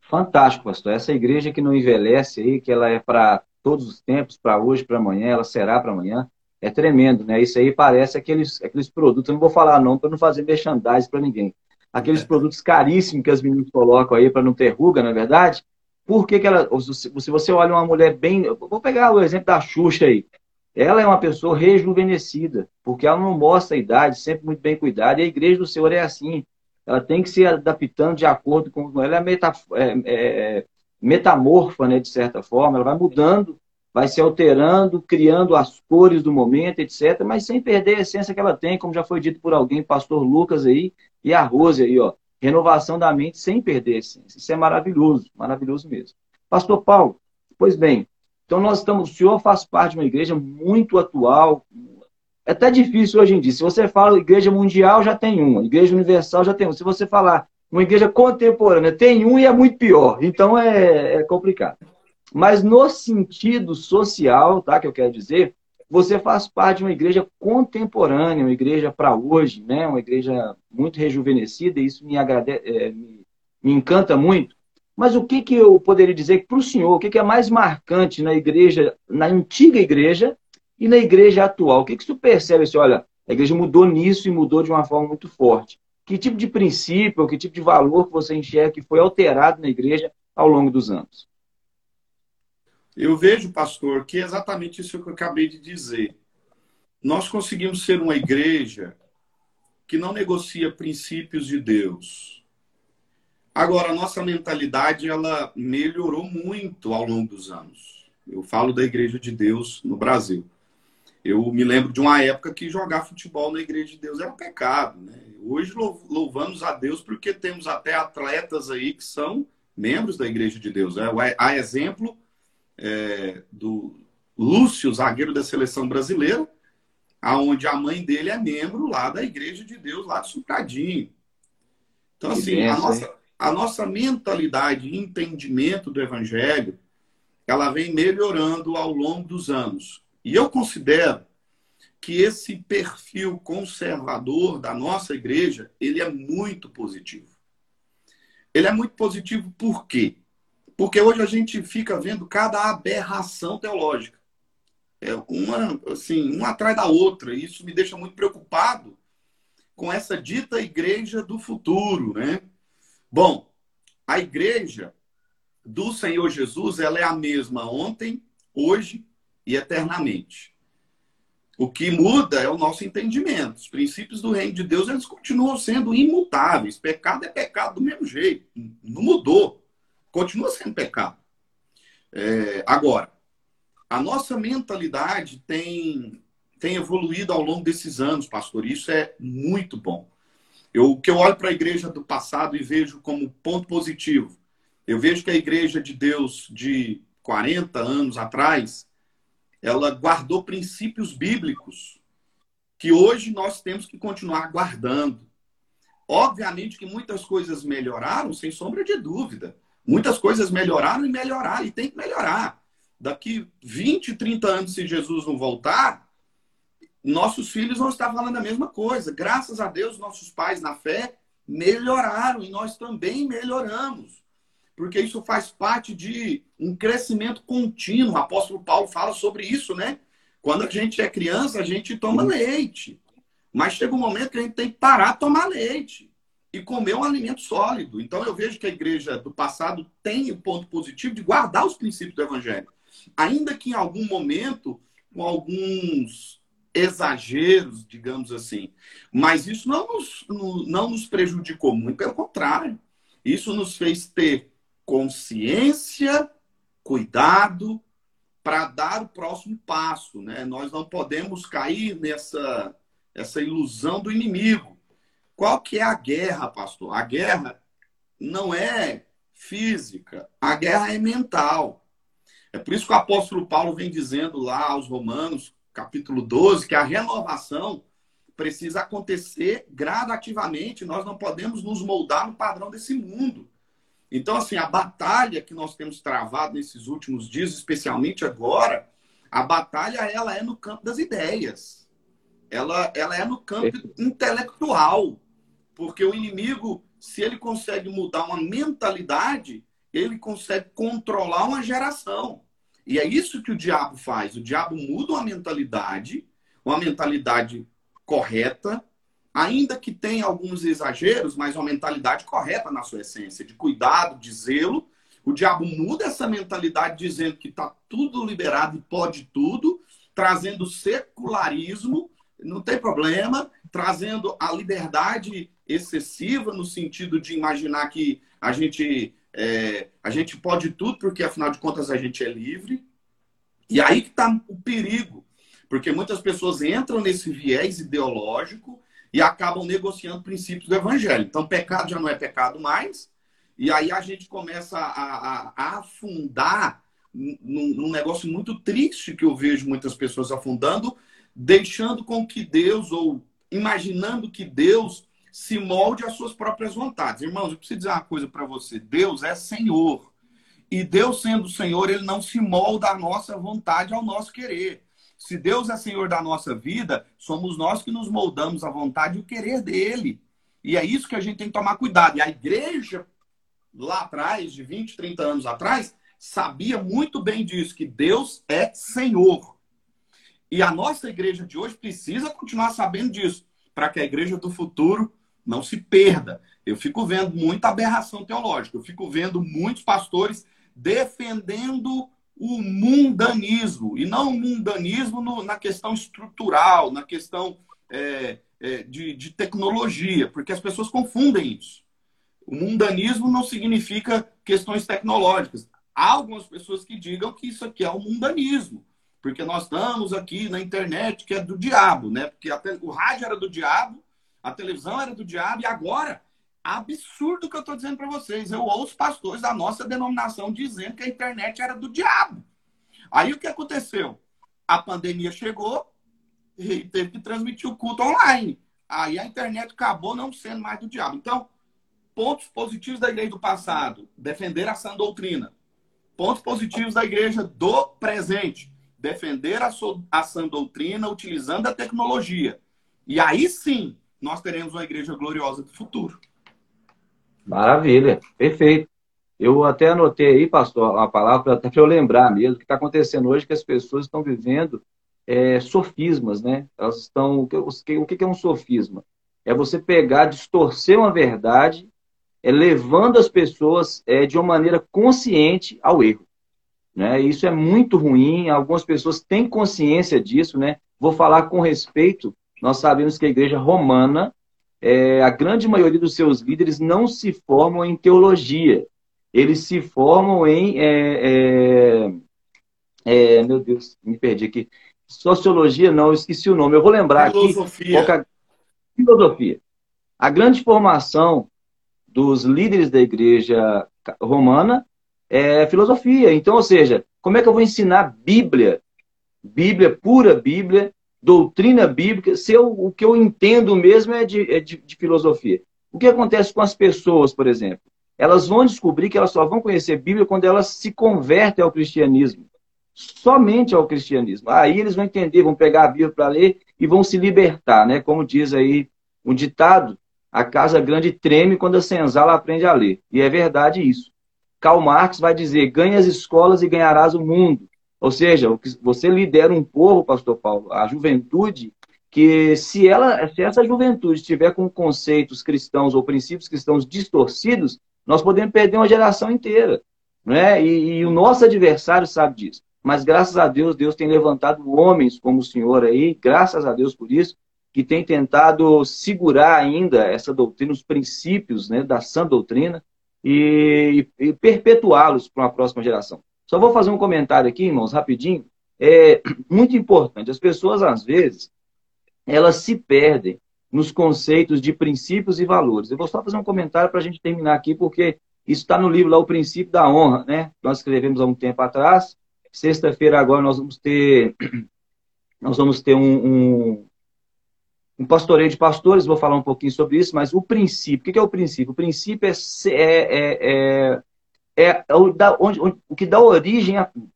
[SPEAKER 1] Fantástico, pastor. Essa igreja que não envelhece aí, que ela é para todos os tempos, para hoje, para amanhã, ela será para amanhã. É tremendo, né? Isso aí parece aqueles, aqueles produtos, eu não vou falar não, para não fazer merchandising para ninguém. Aqueles é. produtos caríssimos que as meninas colocam aí para não ter ruga, na é verdade. Por que, que ela. Se você olha uma mulher bem. Vou pegar o exemplo da Xuxa aí. Ela é uma pessoa rejuvenescida, porque ela não mostra a idade, sempre muito bem cuidada, e a igreja do Senhor é assim ela tem que se adaptando de acordo com. Ela é, meta, é, é, metamorfa, né, de certa forma, ela vai mudando, vai se alterando, criando as cores do momento, etc., mas sem perder a essência que ela tem, como já foi dito por alguém, pastor Lucas aí, e a Rose aí, ó. Renovação da mente sem perder a essência. Isso é maravilhoso, maravilhoso mesmo. Pastor Paulo, pois bem, então nós estamos, o senhor faz parte de uma igreja muito atual, é até difícil hoje em dia. Se você fala igreja mundial, já tem uma. Igreja universal, já tem uma. Se você falar uma igreja contemporânea, tem um e é muito pior. Então é, é complicado. Mas no sentido social, tá, que eu quero dizer, você faz parte de uma igreja contemporânea, uma igreja para hoje, né? uma igreja muito rejuvenescida, e isso me, agrade... É, me, me encanta muito. Mas o que, que eu poderia dizer para o senhor, o que, que é mais marcante na igreja, na antiga igreja, e na igreja atual, o que, que você percebe? Assim, olha, a igreja mudou nisso e mudou de uma forma muito forte. Que tipo de princípio, que tipo de valor que você enxerga que foi alterado na igreja ao longo dos anos?
[SPEAKER 2] Eu vejo, pastor, que é exatamente isso que eu acabei de dizer. Nós conseguimos ser uma igreja que não negocia princípios de Deus. Agora, a nossa mentalidade ela melhorou muito ao longo dos anos. Eu falo da Igreja de Deus no Brasil. Eu me lembro de uma época que jogar futebol na Igreja de Deus era um pecado. Né? Hoje louvamos a Deus porque temos até atletas aí que são membros da Igreja de Deus. Né? Há exemplo é, do Lúcio, zagueiro da seleção brasileira, aonde a mãe dele é membro lá da Igreja de Deus, lá de Sucadinho. Então, assim, a nossa, a nossa mentalidade e entendimento do Evangelho, ela vem melhorando ao longo dos anos. E eu considero que esse perfil conservador da nossa igreja, ele é muito positivo. Ele é muito positivo por quê? Porque hoje a gente fica vendo cada aberração teológica. É uma, assim, uma atrás da outra. E isso me deixa muito preocupado com essa dita igreja do futuro, né? Bom, a igreja do Senhor Jesus, ela é a mesma ontem, hoje e eternamente. O que muda é o nosso entendimento. Os princípios do reino de Deus eles continuam sendo imutáveis. Pecado é pecado do mesmo jeito. Não mudou. Continua sendo pecado. É, agora, a nossa mentalidade tem tem evoluído ao longo desses anos, pastor. Isso é muito bom. Eu, que eu olho para a igreja do passado e vejo como ponto positivo, eu vejo que a igreja de Deus de 40 anos atrás, ela guardou princípios bíblicos que hoje nós temos que continuar guardando. Obviamente que muitas coisas melhoraram, sem sombra de dúvida. Muitas coisas melhoraram e melhoraram, e tem que melhorar. Daqui 20, 30 anos, se Jesus não voltar, nossos filhos vão estar falando a mesma coisa. Graças a Deus, nossos pais na fé melhoraram e nós também melhoramos. Porque isso faz parte de um crescimento contínuo. O apóstolo Paulo fala sobre isso, né? Quando a gente é criança, a gente toma leite. Mas chega um momento que a gente tem que parar de tomar leite e comer um alimento sólido. Então eu vejo que a igreja do passado tem o ponto positivo de guardar os princípios do evangelho. Ainda que em algum momento, com alguns exageros, digamos assim. Mas isso não nos, não nos prejudicou muito, pelo contrário. Isso nos fez ter consciência, cuidado para dar o próximo passo. Né? Nós não podemos cair nessa essa ilusão do inimigo. Qual que é a guerra, pastor? A guerra não é física, a guerra é mental. É por isso que o apóstolo Paulo vem dizendo lá aos Romanos, capítulo 12, que a renovação precisa acontecer gradativamente, nós não podemos nos moldar no padrão desse mundo. Então, assim, a batalha que nós temos travado nesses últimos dias, especialmente agora, a batalha ela é no campo das ideias ela, ela é no campo intelectual. Porque o inimigo, se ele consegue mudar uma mentalidade, ele consegue controlar uma geração. E é isso que o diabo faz. O diabo muda uma mentalidade, uma mentalidade correta, ainda que tenha alguns exageros, mas uma mentalidade correta na sua essência, de cuidado, de zelo. O diabo muda essa mentalidade dizendo que está tudo liberado e pode tudo, trazendo secularismo não tem problema, trazendo a liberdade excessiva no sentido de imaginar que a gente, é, a gente pode tudo, porque afinal de contas a gente é livre. E aí que está o perigo, porque muitas pessoas entram nesse viés ideológico e acabam negociando princípios do evangelho. Então, pecado já não é pecado mais, e aí a gente começa a, a, a afundar num, num negócio muito triste que eu vejo muitas pessoas afundando, deixando com que Deus, ou imaginando que Deus se molde às suas próprias vontades. Irmãos, eu preciso dizer uma coisa para você: Deus é Senhor. E Deus sendo Senhor, ele não se molda à nossa vontade, ao nosso querer. Se Deus é Senhor da nossa vida, somos nós que nos moldamos à vontade e o querer dele. E é isso que a gente tem que tomar cuidado. E a igreja, lá atrás, de 20, 30 anos atrás, sabia muito bem disso, que Deus é Senhor. E a nossa igreja de hoje precisa continuar sabendo disso, para que a igreja do futuro não se perda. Eu fico vendo muita aberração teológica, eu fico vendo muitos pastores defendendo o mundanismo, e não o mundanismo no, na questão estrutural, na questão é, é, de, de tecnologia, porque as pessoas confundem isso. O mundanismo não significa questões tecnológicas. Há algumas pessoas que digam que isso aqui é o mundanismo porque nós estamos aqui na internet que é do diabo, né? Porque te... o rádio era do diabo, a televisão era do diabo, e agora, absurdo que eu estou dizendo para vocês, eu ouço pastores da nossa denominação dizendo que a internet era do diabo. Aí o que aconteceu? A pandemia chegou e teve que transmitir o culto online. Aí a internet acabou não sendo mais do diabo. Então, pontos positivos da igreja do passado, defender a sã doutrina. Pontos positivos da igreja do presente, defender a, so, a sã doutrina utilizando a tecnologia. E aí sim, nós teremos uma igreja gloriosa do futuro.
[SPEAKER 1] Maravilha, perfeito. Eu até anotei aí, pastor, a palavra até para eu lembrar mesmo o que está acontecendo hoje, que as pessoas estão vivendo é, sofismas, né? Elas estão. O que, o que é um sofisma? É você pegar, distorcer uma verdade, é, levando as pessoas é, de uma maneira consciente ao erro. Né? Isso é muito ruim, algumas pessoas têm consciência disso. Né? Vou falar com respeito, nós sabemos que a igreja romana, é, a grande maioria dos seus líderes não se formam em teologia, eles se formam em. É, é, é meu Deus, me perdi aqui. Sociologia, não, eu esqueci o nome. Eu vou lembrar
[SPEAKER 2] filosofia. aqui.
[SPEAKER 1] É... Filosofia. A grande formação dos líderes da igreja romana é filosofia. Então, ou seja, como é que eu vou ensinar Bíblia? Bíblia, pura Bíblia, doutrina bíblica, se eu, o que eu entendo mesmo é, de, é de, de filosofia. O que acontece com as pessoas, por exemplo? Elas vão descobrir que elas só vão conhecer Bíblia quando elas se convertem ao cristianismo. Somente ao cristianismo. Aí eles vão entender, vão pegar a Bíblia para ler e vão se libertar, né? Como diz aí um ditado, a casa grande treme quando a senzala aprende a ler. E é verdade isso. Karl Marx vai dizer: ganhe as escolas e ganharás o mundo. Ou seja, você lidera um povo, pastor Paulo, a juventude, que se ela, se essa juventude estiver com conceitos cristãos ou princípios cristãos distorcidos, nós podemos perder uma geração inteira. Né? E, e o nosso adversário sabe disso. Mas graças a Deus, Deus tem levantado homens como o senhor aí, graças a Deus por isso, que tem tentado segurar ainda essa doutrina, os princípios né, da sã doutrina e, e perpetuá-los para uma próxima geração. Só vou fazer um comentário aqui, irmãos, rapidinho. É muito importante. As pessoas, às vezes, elas se perdem nos conceitos de princípios e valores. Eu vou só fazer um comentário para a gente terminar aqui, porque isso está no livro lá, O Princípio da Honra, né? Nós escrevemos há um tempo atrás. Sexta-feira agora nós vamos ter nós vamos ter um, um, um, pastoreio de pastores, vou falar um pouquinho sobre isso, mas o princípio, o que é o princípio? O princípio é, é, é, é, é o, da, onde, onde, o que dá origem a tudo.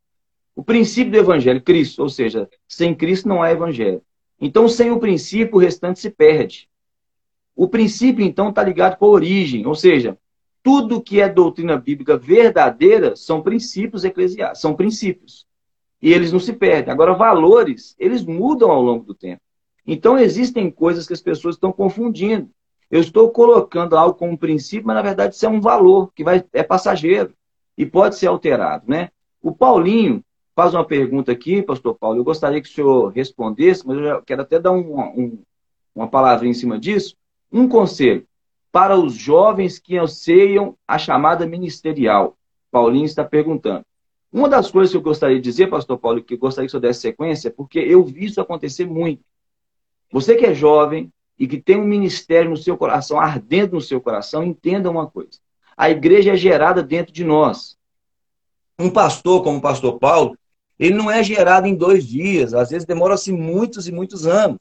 [SPEAKER 1] O princípio do evangelho, Cristo, ou seja, sem Cristo não há evangelho. Então, sem o princípio, o restante se perde. O princípio, então, está ligado com a origem, ou seja, tudo que é doutrina bíblica verdadeira são princípios eclesiásticos, são princípios. E eles não se perdem. Agora, valores, eles mudam ao longo do tempo. Então, existem coisas que as pessoas estão confundindo. Eu estou colocando algo como princípio, mas na verdade isso é um valor que vai, é passageiro e pode ser alterado. Né? O Paulinho, faz uma pergunta aqui, pastor Paulo. Eu gostaria que o senhor respondesse, mas eu quero até dar um, um, uma palavra em cima disso. Um conselho para os jovens que anseiam a chamada ministerial. Paulinho está perguntando. Uma das coisas que eu gostaria de dizer, pastor Paulo, que eu gostaria que o senhor desse sequência, é porque eu vi isso acontecer muito. Você que é jovem e que tem um ministério no seu coração, ardendo no seu coração, entenda uma coisa. A igreja é gerada dentro de nós. Um pastor como o pastor Paulo, ele não é gerado em dois dias, às vezes demora-se muitos e muitos anos.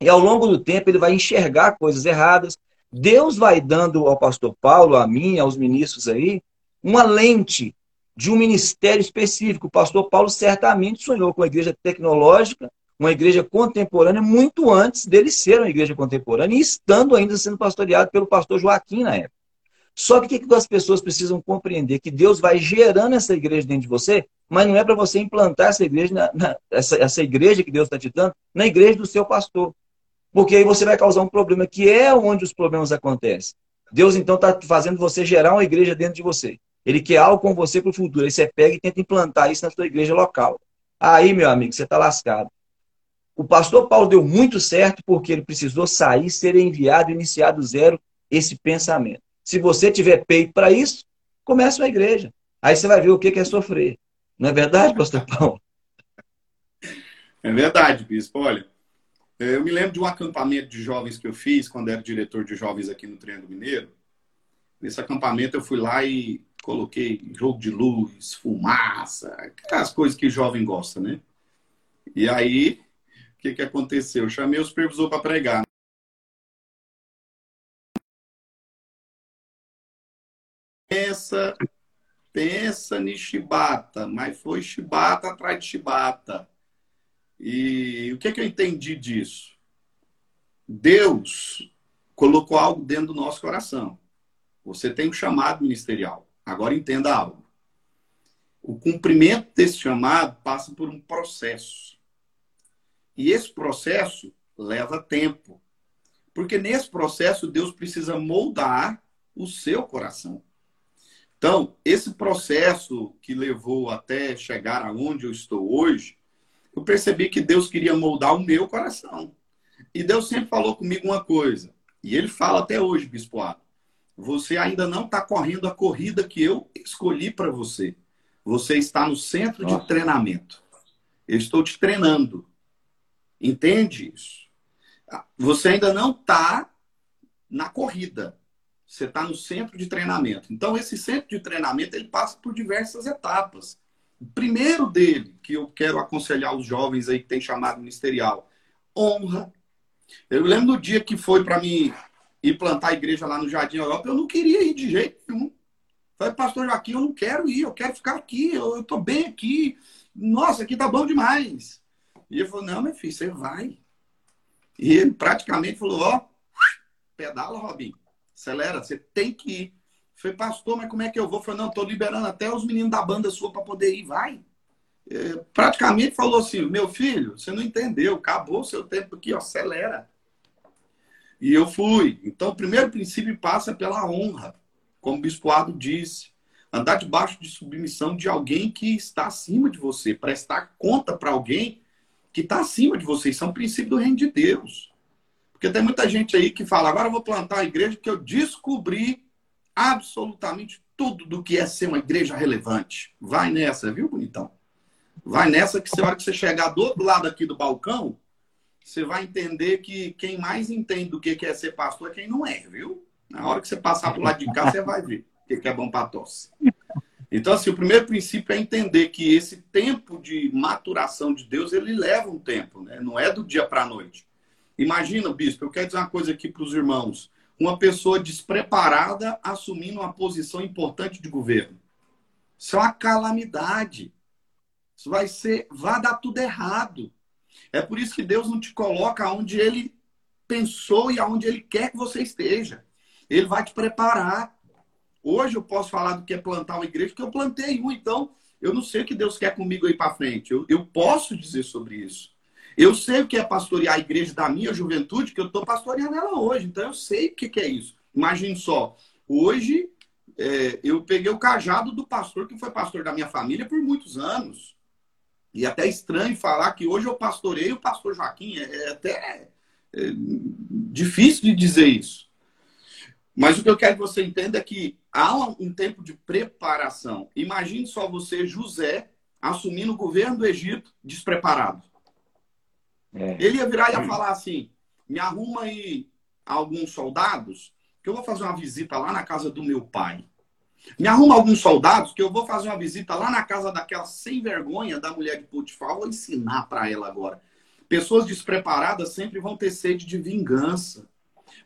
[SPEAKER 1] E ao longo do tempo ele vai enxergar coisas erradas. Deus vai dando ao pastor Paulo, a mim, aos ministros aí, uma lente de um ministério específico. O pastor Paulo certamente sonhou com a igreja tecnológica, uma igreja contemporânea, muito antes dele ser uma igreja contemporânea, e estando ainda sendo pastoreado pelo pastor Joaquim na época. Só que o que as pessoas precisam compreender? Que Deus vai gerando essa igreja dentro de você, mas não é para você implantar essa igreja, na, na, essa, essa igreja que Deus está te dando, na igreja do seu pastor. Porque aí você vai causar um problema, que é onde os problemas acontecem. Deus, então, está fazendo você gerar uma igreja dentro de você. Ele quer algo com você para o futuro. Aí você pega e tenta implantar isso na sua igreja local. Aí, meu amigo, você está lascado. O pastor Paulo deu muito certo porque ele precisou sair, ser enviado, iniciar do zero esse pensamento. Se você tiver peito para isso, comece uma igreja. Aí você vai ver o que é sofrer. Não é verdade, pastor Paulo?
[SPEAKER 2] É verdade, bispo. Olha, eu me lembro de um acampamento de jovens que eu fiz quando era diretor de jovens aqui no Triângulo Mineiro. Nesse acampamento eu fui lá e coloquei jogo de luz, fumaça, aquelas coisas que jovem gosta, né? E aí, o que, que aconteceu? Eu chamei o supervisor para pregar. pensa, pensa em chibata, mas foi chibata atrás de chibata. E o que, que eu entendi disso? Deus colocou algo dentro do nosso coração. Você tem um chamado ministerial. Agora entenda algo. O cumprimento desse chamado passa por um processo. E esse processo leva tempo. Porque nesse processo Deus precisa moldar o seu coração. Então, esse processo que levou até chegar aonde eu estou hoje, eu percebi que Deus queria moldar o meu coração. E Deus sempre falou comigo uma coisa, e ele fala até hoje, bispoado. Você ainda não está correndo a corrida que eu escolhi para você. Você está no centro Nossa. de treinamento. Eu estou te treinando. Entende isso? Você ainda não está na corrida. Você está no centro de treinamento. Então, esse centro de treinamento ele passa por diversas etapas. O primeiro dele, que eu quero aconselhar os jovens aí que tem chamado ministerial, honra. Eu lembro do dia que foi para mim ir plantar a igreja lá no Jardim Europa, eu não queria ir de jeito nenhum. Falei, pastor Joaquim, eu não quero ir, eu quero ficar aqui, eu estou bem aqui. Nossa, aqui tá bom demais. E ele falou, não, meu filho, você vai. E ele praticamente falou, ó, pedala, Robin, acelera, você tem que ir. Falei, pastor, mas como é que eu vou? Falei, não, estou liberando até os meninos da banda sua para poder ir, vai. É, praticamente falou assim, meu filho, você não entendeu, acabou o seu tempo aqui, ó, acelera. E eu fui. Então, o primeiro princípio passa pela honra, como o bispoado disse. Andar debaixo de submissão de alguém que está acima de você, prestar conta para alguém que está acima de você. Isso é um princípio do reino de Deus. Porque tem muita gente aí que fala, agora eu vou plantar a igreja que eu descobri absolutamente tudo do que é ser uma igreja relevante. Vai nessa, viu, bonitão? Vai nessa que, na hora que você chegar do outro lado aqui do balcão, você vai entender que quem mais entende do que é ser pastor é quem não é, viu? Na hora que você passar pro lado de cá, você vai ver o que é bom para tosse. Então, assim, o primeiro princípio é entender que esse tempo de maturação de Deus, ele leva um tempo, né? Não é do dia para a noite. Imagina, bispo, eu quero dizer uma coisa aqui para os irmãos. Uma pessoa despreparada assumindo uma posição importante de governo. Isso é uma calamidade. Isso vai ser, vai dar tudo errado. É por isso que Deus não te coloca onde Ele pensou e aonde Ele quer que você esteja. Ele vai te preparar. Hoje eu posso falar do que é plantar uma igreja, porque eu plantei um, então eu não sei o que Deus quer comigo aí para frente. Eu, eu posso dizer sobre isso. Eu sei o que é pastorear a igreja da minha juventude, que eu estou pastoreando ela hoje. Então eu sei o que, que é isso. Imagine só. Hoje é, eu peguei o cajado do pastor que foi pastor da minha família por muitos anos. E até estranho falar que hoje eu pastorei o pastor Joaquim. É, é até é, difícil de dizer isso. Mas o que eu quero que você entenda é que há um tempo de preparação. Imagine só você, José, assumindo o governo do Egito despreparado. É. Ele ia virar e ia falar assim: me arruma aí alguns soldados, que eu vou fazer uma visita lá na casa do meu pai. Me arruma alguns soldados que eu vou fazer uma visita lá na casa daquela sem vergonha da mulher de Potifar. Vou ensinar para ela agora. Pessoas despreparadas sempre vão ter sede de vingança.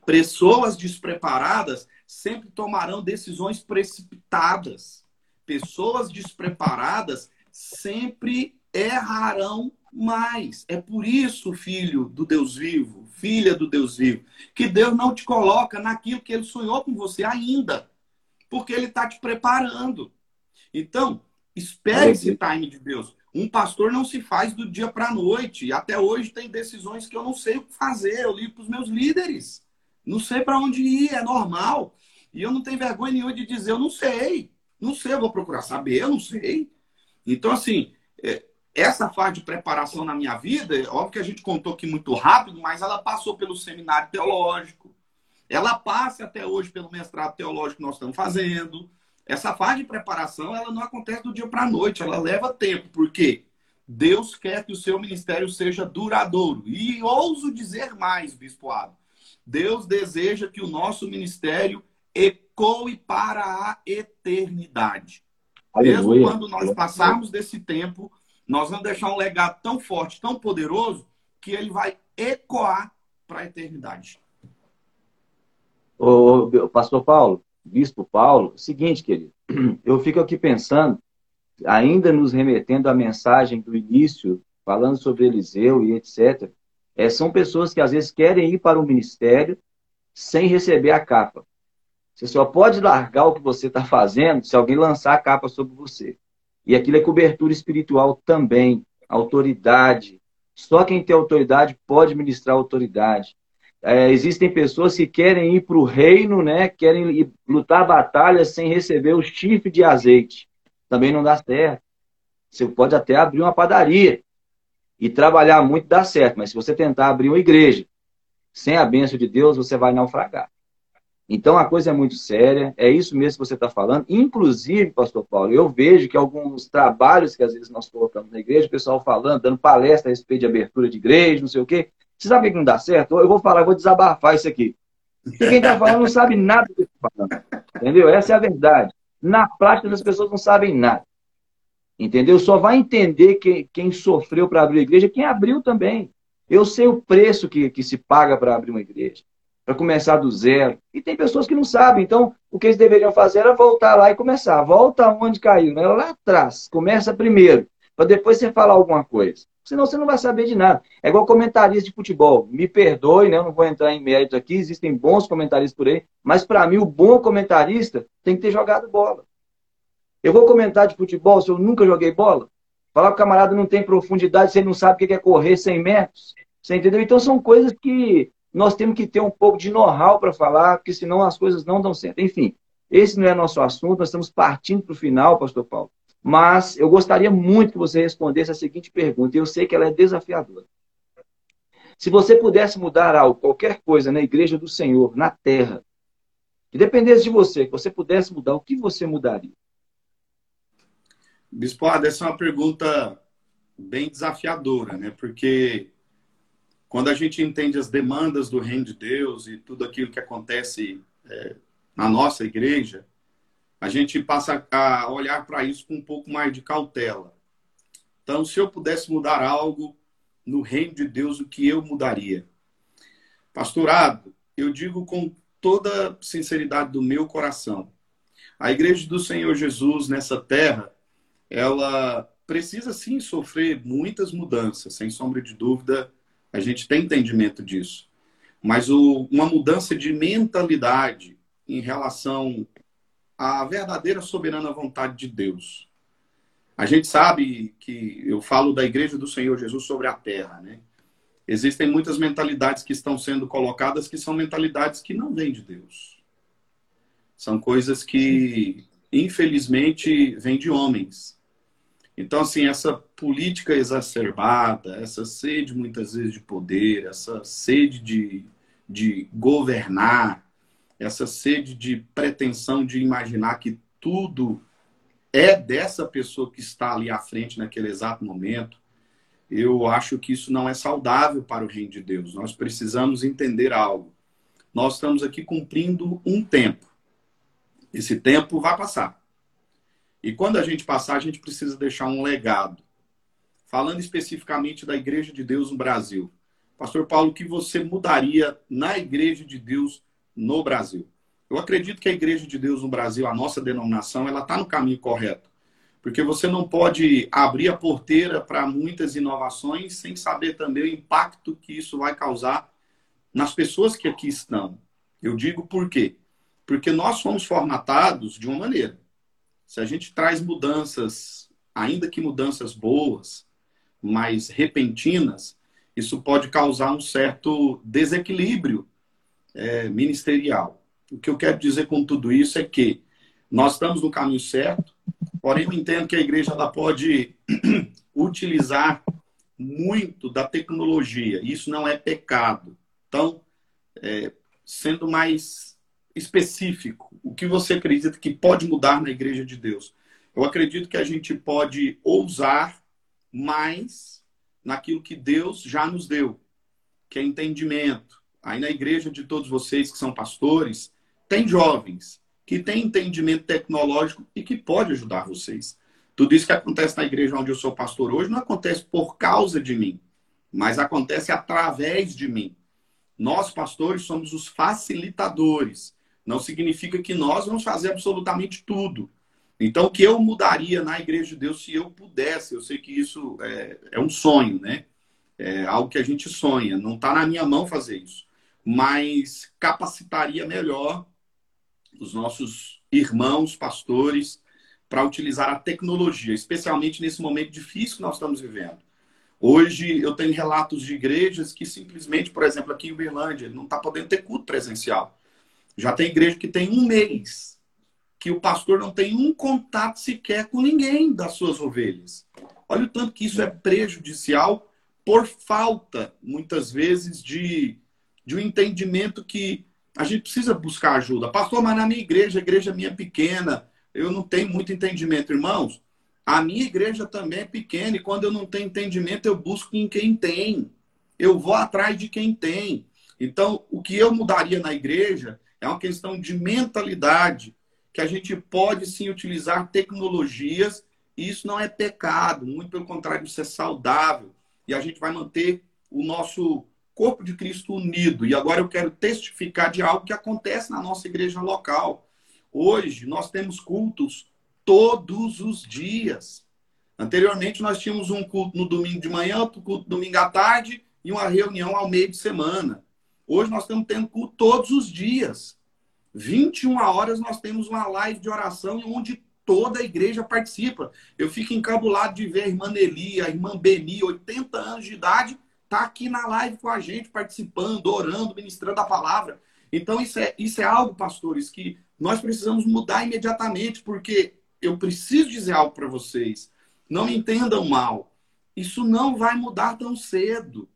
[SPEAKER 2] Pessoas despreparadas sempre tomarão decisões precipitadas. Pessoas despreparadas sempre errarão mais. É por isso, filho do Deus vivo, filha do Deus vivo, que Deus não te coloca naquilo que ele sonhou com você ainda porque ele está te preparando. Então, espere esse time de Deus. Um pastor não se faz do dia para a noite. Até hoje tem decisões que eu não sei o que fazer. Eu ligo para os meus líderes. Não sei para onde ir, é normal. E eu não tenho vergonha nenhuma de dizer, eu não sei. Não sei, eu vou procurar saber, eu não sei. Então, assim, é, essa fase de preparação na minha vida, é óbvio que a gente contou aqui muito rápido, mas ela passou pelo seminário teológico, ela passa até hoje pelo mestrado teológico que nós estamos fazendo. Essa fase de preparação, ela não acontece do dia para a noite, ela leva tempo. Por quê? Deus quer que o seu ministério seja duradouro. E ouso dizer mais, bispoado. Deus deseja que o nosso ministério ecoe para a eternidade. Aleluia. Mesmo quando nós passarmos desse tempo, nós vamos deixar um legado tão forte, tão poderoso, que ele vai ecoar para a eternidade.
[SPEAKER 1] Ô, pastor Paulo, bispo Paulo, seguinte, querido, eu fico aqui pensando, ainda nos remetendo à mensagem do início, falando sobre Eliseu e etc. É, são pessoas que às vezes querem ir para o ministério sem receber a capa. Você só pode largar o que você está fazendo se alguém lançar a capa sobre você. E aquilo é cobertura espiritual também, autoridade. Só quem tem autoridade pode ministrar autoridade. É, existem pessoas que querem ir para o reino, né? Querem ir, lutar batalhas sem receber o chifre de azeite. Também não dá certo. Você pode até abrir uma padaria e trabalhar muito dá certo, mas se você tentar abrir uma igreja sem a bênção de Deus, você vai naufragar. Então a coisa é muito séria, é isso mesmo que você está falando. Inclusive, pastor Paulo, eu vejo que alguns trabalhos que às vezes nós colocamos na igreja, o pessoal falando, dando palestra a respeito de abertura de igreja, não sei o quê. Você sabe que não dá certo? Eu vou falar, eu vou desabafar isso aqui. quem está falando não sabe nada do que está falando. Entendeu? Essa é a verdade. Na prática, as pessoas não sabem nada. Entendeu? Só vai entender quem, quem sofreu para abrir a igreja, quem abriu também. Eu sei o preço que, que se paga para abrir uma igreja, para começar do zero. E tem pessoas que não sabem. Então, o que eles deveriam fazer era voltar lá e começar. Volta onde caiu, né? lá atrás. Começa primeiro, para depois você falar alguma coisa. Senão você não vai saber de nada. É igual comentarista de futebol. Me perdoe, né? Eu não vou entrar em mérito aqui. Existem bons comentaristas por aí. Mas para mim, o bom comentarista tem que ter jogado bola. Eu vou comentar de futebol se eu nunca joguei bola? Falar que o camarada não tem profundidade, se ele não sabe o que é correr 100 metros. Você entendeu? Então são coisas que nós temos que ter um pouco de know-how para falar, porque senão as coisas não dão certo. Enfim, esse não é nosso assunto, nós estamos partindo para o final, pastor Paulo. Mas eu gostaria muito que você respondesse a seguinte pergunta, e eu sei que ela é desafiadora. Se você pudesse mudar algo, qualquer coisa na igreja do Senhor, na terra, que dependesse de você, que você pudesse mudar, o que você mudaria?
[SPEAKER 2] Bispo, essa é uma pergunta bem desafiadora, né? Porque quando a gente entende as demandas do reino de Deus e tudo aquilo que acontece é, na nossa igreja, a gente passa a olhar para isso com um pouco mais de cautela. Então, se eu pudesse mudar algo no reino de Deus, o que eu mudaria? Pastorado, eu digo com toda sinceridade do meu coração, a igreja do Senhor Jesus nessa terra ela precisa sim sofrer muitas mudanças, sem sombra de dúvida, a gente tem entendimento disso. Mas o, uma mudança de mentalidade em relação à verdadeira soberana vontade de Deus. A gente sabe que eu falo da igreja do Senhor Jesus sobre a terra, né? Existem muitas mentalidades que estão sendo colocadas que são mentalidades que não vêm de Deus. São coisas que, infelizmente, vêm de homens. Então, assim, essa política exacerbada, essa sede muitas vezes de poder, essa sede de, de governar, essa sede de pretensão de imaginar que tudo é dessa pessoa que está ali à frente naquele exato momento, eu acho que isso não é saudável para o reino de Deus. Nós precisamos entender algo. Nós estamos aqui cumprindo um tempo. Esse tempo vai passar. E quando a gente passar, a gente precisa deixar um legado. Falando especificamente da Igreja de Deus no Brasil. Pastor Paulo, o que você mudaria na Igreja de Deus no Brasil? Eu acredito que a Igreja de Deus no Brasil, a nossa denominação, ela está no caminho correto. Porque você não pode abrir a porteira para muitas inovações sem saber também o impacto que isso vai causar nas pessoas que aqui estão. Eu digo por quê? Porque nós fomos formatados de uma maneira. Se a gente traz mudanças, ainda que mudanças boas, mas repentinas, isso pode causar um certo desequilíbrio é, ministerial. O que eu quero dizer com tudo isso é que nós estamos no caminho certo, porém eu entendo que a igreja ela pode utilizar muito da tecnologia. Isso não é pecado. Então, é, sendo mais específico, o que você acredita que pode mudar na igreja de Deus? Eu acredito que a gente pode ousar mais naquilo que Deus já nos deu, que é entendimento. Aí na igreja de todos vocês que são pastores, tem jovens que têm entendimento tecnológico e que pode ajudar vocês. Tudo isso que acontece na igreja onde eu sou pastor hoje não acontece por causa de mim, mas acontece através de mim. Nós, pastores, somos os facilitadores não significa que nós vamos fazer absolutamente tudo. Então, o que eu mudaria na Igreja de Deus se eu pudesse? Eu sei que isso é, é um sonho, né? É algo que a gente sonha. Não está na minha mão fazer isso. Mas capacitaria melhor os nossos irmãos, pastores, para utilizar a tecnologia, especialmente nesse momento difícil que nós estamos vivendo. Hoje eu tenho relatos de igrejas que simplesmente, por exemplo, aqui em Uberlândia, não está podendo ter culto presencial. Já tem igreja que tem um mês que o pastor não tem um contato sequer com ninguém das suas ovelhas. Olha o tanto que isso é prejudicial por falta, muitas vezes, de, de um entendimento que A gente precisa buscar ajuda. Pastor, mas na minha igreja, a igreja minha é pequena, eu não tenho muito entendimento. Irmãos, a minha igreja também é pequena e quando eu não tenho entendimento, eu busco em quem tem. Eu vou atrás de quem tem. Então, o que eu mudaria na igreja é uma questão de mentalidade, que a gente pode sim utilizar tecnologias, e isso não é pecado, muito pelo contrário, isso é saudável. E a gente vai manter o nosso corpo de Cristo unido. E agora eu quero testificar de algo que acontece na nossa igreja local. Hoje nós temos cultos todos os dias. Anteriormente nós tínhamos um culto no domingo de manhã, outro culto no domingo à tarde e uma reunião ao meio de semana. Hoje nós estamos tendo culto todos os dias. 21 horas nós temos uma live de oração onde toda a igreja participa. Eu fico encabulado de ver a irmã Nelly, a irmã Beni, 80 anos de idade, tá aqui na live com a gente, participando, orando, ministrando a palavra. Então, isso é, isso é algo, pastores, que nós precisamos mudar imediatamente, porque eu preciso dizer algo para vocês. Não me entendam mal. Isso não vai mudar tão cedo.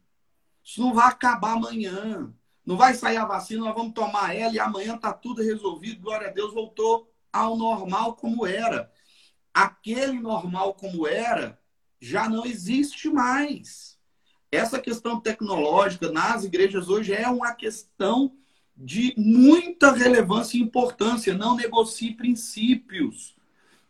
[SPEAKER 2] Isso não vai acabar amanhã. Não vai sair a vacina, nós vamos tomar ela e amanhã está tudo resolvido. Glória a Deus, voltou ao normal como era. Aquele normal como era já não existe mais. Essa questão tecnológica nas igrejas hoje é uma questão de muita relevância e importância. Não negocie princípios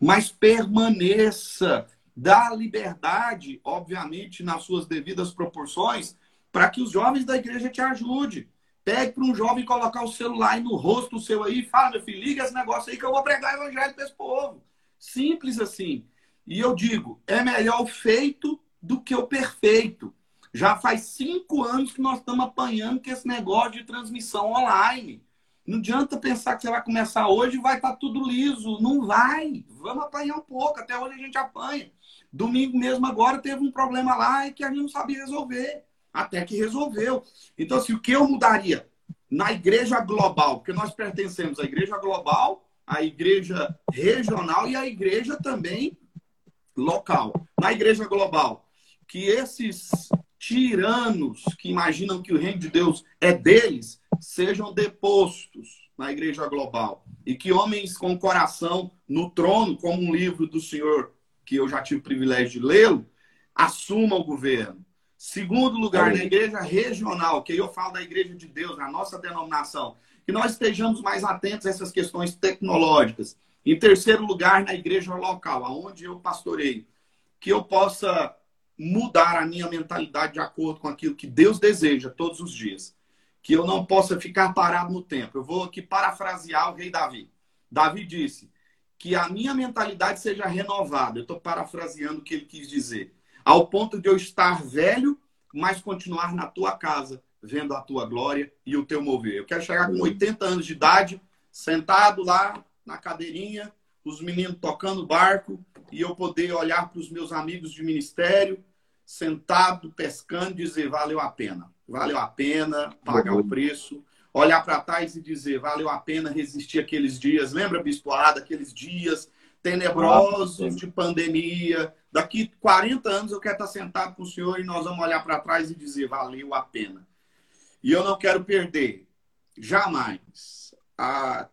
[SPEAKER 2] mas permaneça. Dá liberdade, obviamente, nas suas devidas proporções, para que os jovens da igreja te ajudem. Pede para um jovem colocar o celular aí no rosto seu aí e fala, meu filho, liga esse negócio aí que eu vou pregar o evangelho para esse povo. Simples assim. E eu digo, é melhor o feito do que o perfeito. Já faz cinco anos que nós estamos apanhando com esse negócio de transmissão online. Não adianta pensar que você vai começar hoje e vai estar tá tudo liso. Não vai. Vamos apanhar um pouco. Até hoje a gente apanha. Domingo mesmo agora teve um problema lá que a gente não sabia resolver. Até que resolveu. Então, assim, o que eu mudaria? Na igreja global, porque nós pertencemos à igreja global, à igreja regional e à igreja também local. Na igreja global, que esses tiranos que imaginam que o reino de Deus é deles, sejam depostos na igreja global. E que homens com coração no trono, como um livro do Senhor, que eu já tive o privilégio de lê-lo, assumam o governo. Segundo lugar, na igreja regional, que eu falo da igreja de Deus, na nossa denominação, que nós estejamos mais atentos a essas questões tecnológicas. Em terceiro lugar, na igreja local, aonde eu pastoreio, que eu possa mudar a minha mentalidade de acordo com aquilo que Deus deseja todos os dias que eu não possa ficar parado no tempo. Eu vou aqui parafrasear o rei Davi. Davi disse que a minha mentalidade seja renovada. Eu estou parafraseando o que ele quis dizer. Ao ponto de eu estar velho, mas continuar na tua casa, vendo a tua glória e o teu mover. Eu quero chegar com 80 anos de idade, sentado lá na cadeirinha, os meninos tocando barco, e eu poder olhar para os meus amigos de ministério, sentado, pescando, e dizer: valeu a pena valeu a pena pagar o preço, olhar para trás e dizer, valeu a pena resistir aqueles dias. Lembra, Bispo Ada, aqueles dias tenebrosos de pandemia. Daqui 40 anos eu quero estar sentado com o senhor e nós vamos olhar para trás e dizer, valeu a pena. E eu não quero perder jamais a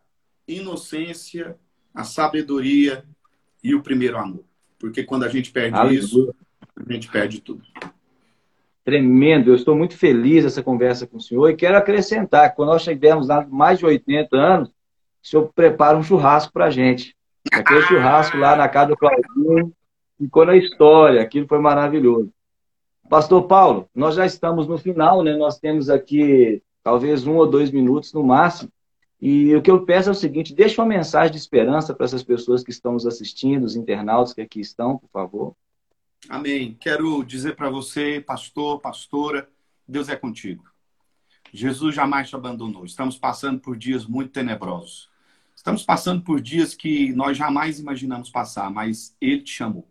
[SPEAKER 2] inocência, a sabedoria e o primeiro amor. Porque quando a gente perde Aleluia. isso, a gente perde tudo
[SPEAKER 1] tremendo. Eu estou muito feliz essa conversa com o senhor e quero acrescentar que quando nós tivermos lá mais de 80 anos, o senhor prepara um churrasco para a gente. Aquele churrasco lá na casa do Claudinho ficou na história, aquilo foi maravilhoso. Pastor Paulo, nós já estamos no final, né? Nós temos aqui talvez um ou dois minutos no máximo. E o que eu peço é o seguinte: deixe uma mensagem de esperança para essas pessoas que estão nos assistindo, os internautas que aqui estão, por favor.
[SPEAKER 2] Amém. Quero dizer para você, pastor, pastora, Deus é contigo. Jesus jamais te abandonou. Estamos passando por dias muito tenebrosos. Estamos passando por dias que nós jamais imaginamos passar, mas Ele te chamou.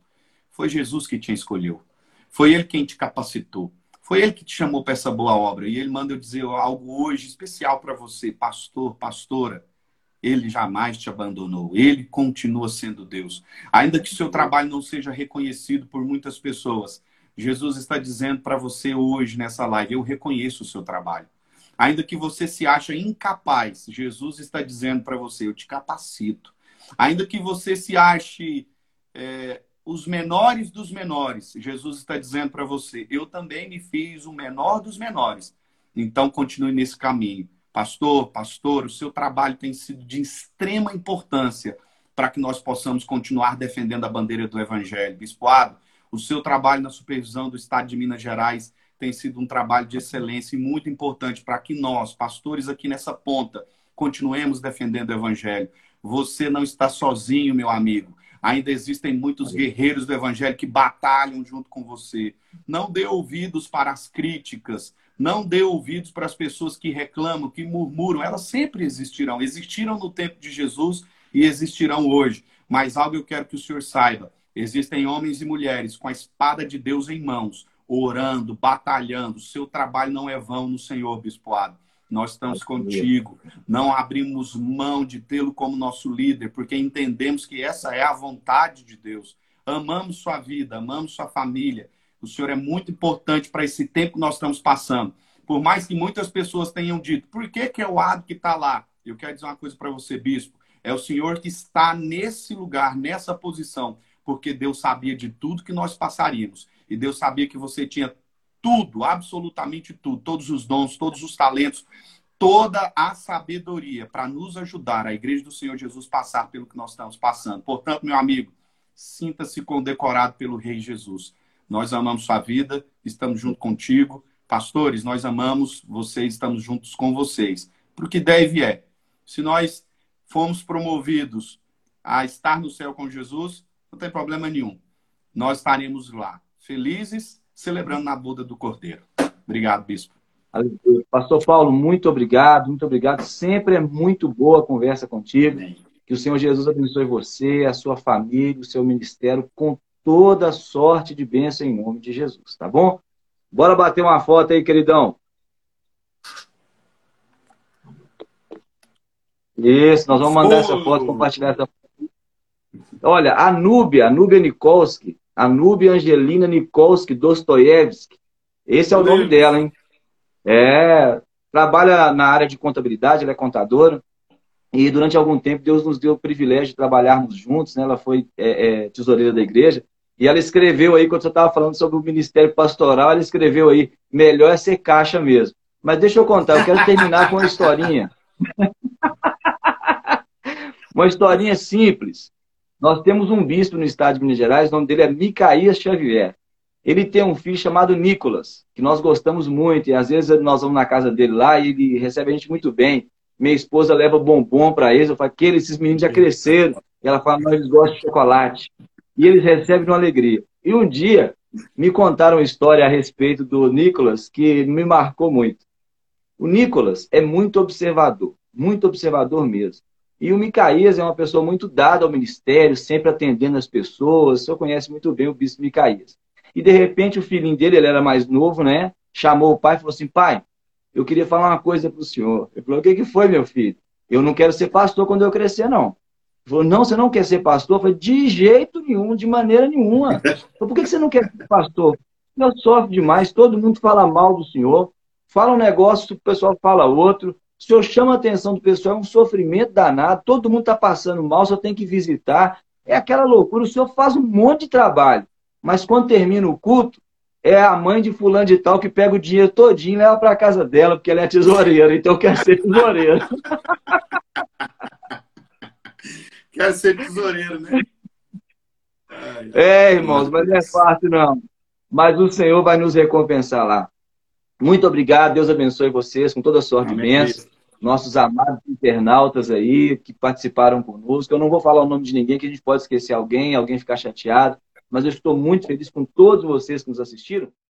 [SPEAKER 2] Foi Jesus que te escolheu. Foi Ele quem te capacitou. Foi Ele que te chamou para essa boa obra. E Ele manda eu dizer algo hoje especial para você, pastor, pastora. Ele jamais te abandonou. Ele continua sendo Deus. Ainda que seu trabalho não seja reconhecido por muitas pessoas, Jesus está dizendo para você hoje nessa live: eu reconheço o seu trabalho. Ainda que você se ache incapaz, Jesus está dizendo para você: eu te capacito. Ainda que você se ache é, os menores dos menores, Jesus está dizendo para você: eu também me fiz o menor dos menores. Então continue nesse caminho. Pastor, pastor, o seu trabalho tem sido de extrema importância para que nós possamos continuar defendendo a bandeira do Evangelho. Bispoado, o seu trabalho na supervisão do Estado de Minas Gerais tem sido um trabalho de excelência e muito importante para que nós, pastores aqui nessa ponta, continuemos defendendo o Evangelho. Você não está sozinho, meu amigo. Ainda existem muitos guerreiros do Evangelho que batalham junto com você. Não dê ouvidos para as críticas. Não dê ouvidos para as pessoas que reclamam, que murmuram. Elas sempre existirão. Existiram no tempo de Jesus e existirão hoje. Mas algo eu quero que o senhor saiba: existem homens e mulheres com a espada de Deus em mãos, orando, batalhando. Seu trabalho não é vão no Senhor, bispoado. Nós estamos contigo. Não abrimos mão de tê-lo como nosso líder, porque entendemos que essa é a vontade de Deus. Amamos sua vida, amamos sua família. O Senhor é muito importante para esse tempo que nós estamos passando. Por mais que muitas pessoas tenham dito, por que, que é o Ado que está lá? Eu quero dizer uma coisa para você, bispo. É o Senhor que está nesse lugar, nessa posição, porque Deus sabia de tudo que nós passaríamos. E Deus sabia que você tinha tudo, absolutamente tudo, todos os dons, todos os talentos, toda a sabedoria para nos ajudar, a igreja do Senhor Jesus, passar pelo que nós estamos passando. Portanto, meu amigo, sinta-se condecorado pelo Rei Jesus. Nós amamos sua vida, estamos junto contigo. Pastores, nós amamos vocês, estamos juntos com vocês. Para o que deve é, se nós fomos promovidos a estar no céu com Jesus, não tem problema nenhum. Nós estaremos lá, felizes, celebrando na boda do Cordeiro. Obrigado, bispo.
[SPEAKER 1] Pastor Paulo, muito obrigado, muito obrigado. Sempre é muito boa a conversa contigo. Que o Senhor Jesus abençoe você, a sua família, o seu ministério com toda sorte de bênção em nome de Jesus, tá bom? Bora bater uma foto aí, queridão. Isso, nós vamos mandar essa foto, compartilhar essa foto. Olha, a Núbia, a Núbia Nikolski, a Núbia Angelina Nikolski Dostoiévski. Esse é o nome dela, hein? É, trabalha na área de contabilidade, ela é contadora. E durante algum tempo Deus nos deu o privilégio de trabalharmos juntos, né? Ela foi é, é, tesoureira da igreja. E ela escreveu aí, quando você estava falando sobre o ministério pastoral, ela escreveu aí, melhor é ser caixa mesmo. Mas deixa eu contar, eu quero terminar com uma historinha. uma historinha simples. Nós temos um bispo no estado de Minas Gerais, o nome dele é Micaías Xavier. Ele tem um filho chamado Nicolas, que nós gostamos muito, e às vezes nós vamos na casa dele lá e ele recebe a gente muito bem. Minha esposa leva bombom para eles, eu falo que esses meninos já cresceram. E ela fala, mas eles gostam de chocolate e eles recebem uma alegria. E um dia me contaram uma história a respeito do Nicolas que me marcou muito. O Nicolas é muito observador, muito observador mesmo. E o Micaías é uma pessoa muito dada ao ministério, sempre atendendo as pessoas. O senhor conhece muito bem o bispo Micaías. E de repente o filhinho dele, ele era mais novo, né? Chamou o pai e falou assim: pai, eu queria falar uma coisa para o senhor. Ele falou: o que, que foi, meu filho? Eu não quero ser pastor quando eu crescer, não. Falou, não, você não quer ser pastor? Eu falei, de jeito nenhum, de maneira nenhuma. Falei, por que você não quer ser pastor? Eu sofro demais, todo mundo fala mal do senhor, fala um negócio, o pessoal fala outro. O senhor chama a atenção do pessoal, é um sofrimento danado, todo mundo está passando mal, só tem que visitar. É aquela loucura, o senhor faz um monte de trabalho, mas quando termina o culto, é a mãe de fulano de tal que pega o dinheiro todinho e leva para casa dela, porque ela é tesoureira, então quer ser tesoureira.
[SPEAKER 2] Quer ser tesoureiro, né?
[SPEAKER 1] É, irmãos, mas não é fácil, não. Mas o Senhor vai nos recompensar lá. Muito obrigado, Deus abençoe vocês com toda a sorte de bênção. Nossos amados internautas aí que participaram conosco. Eu não vou falar o nome de ninguém, que a gente pode esquecer alguém, alguém ficar chateado. Mas eu estou muito feliz com todos vocês que nos assistiram.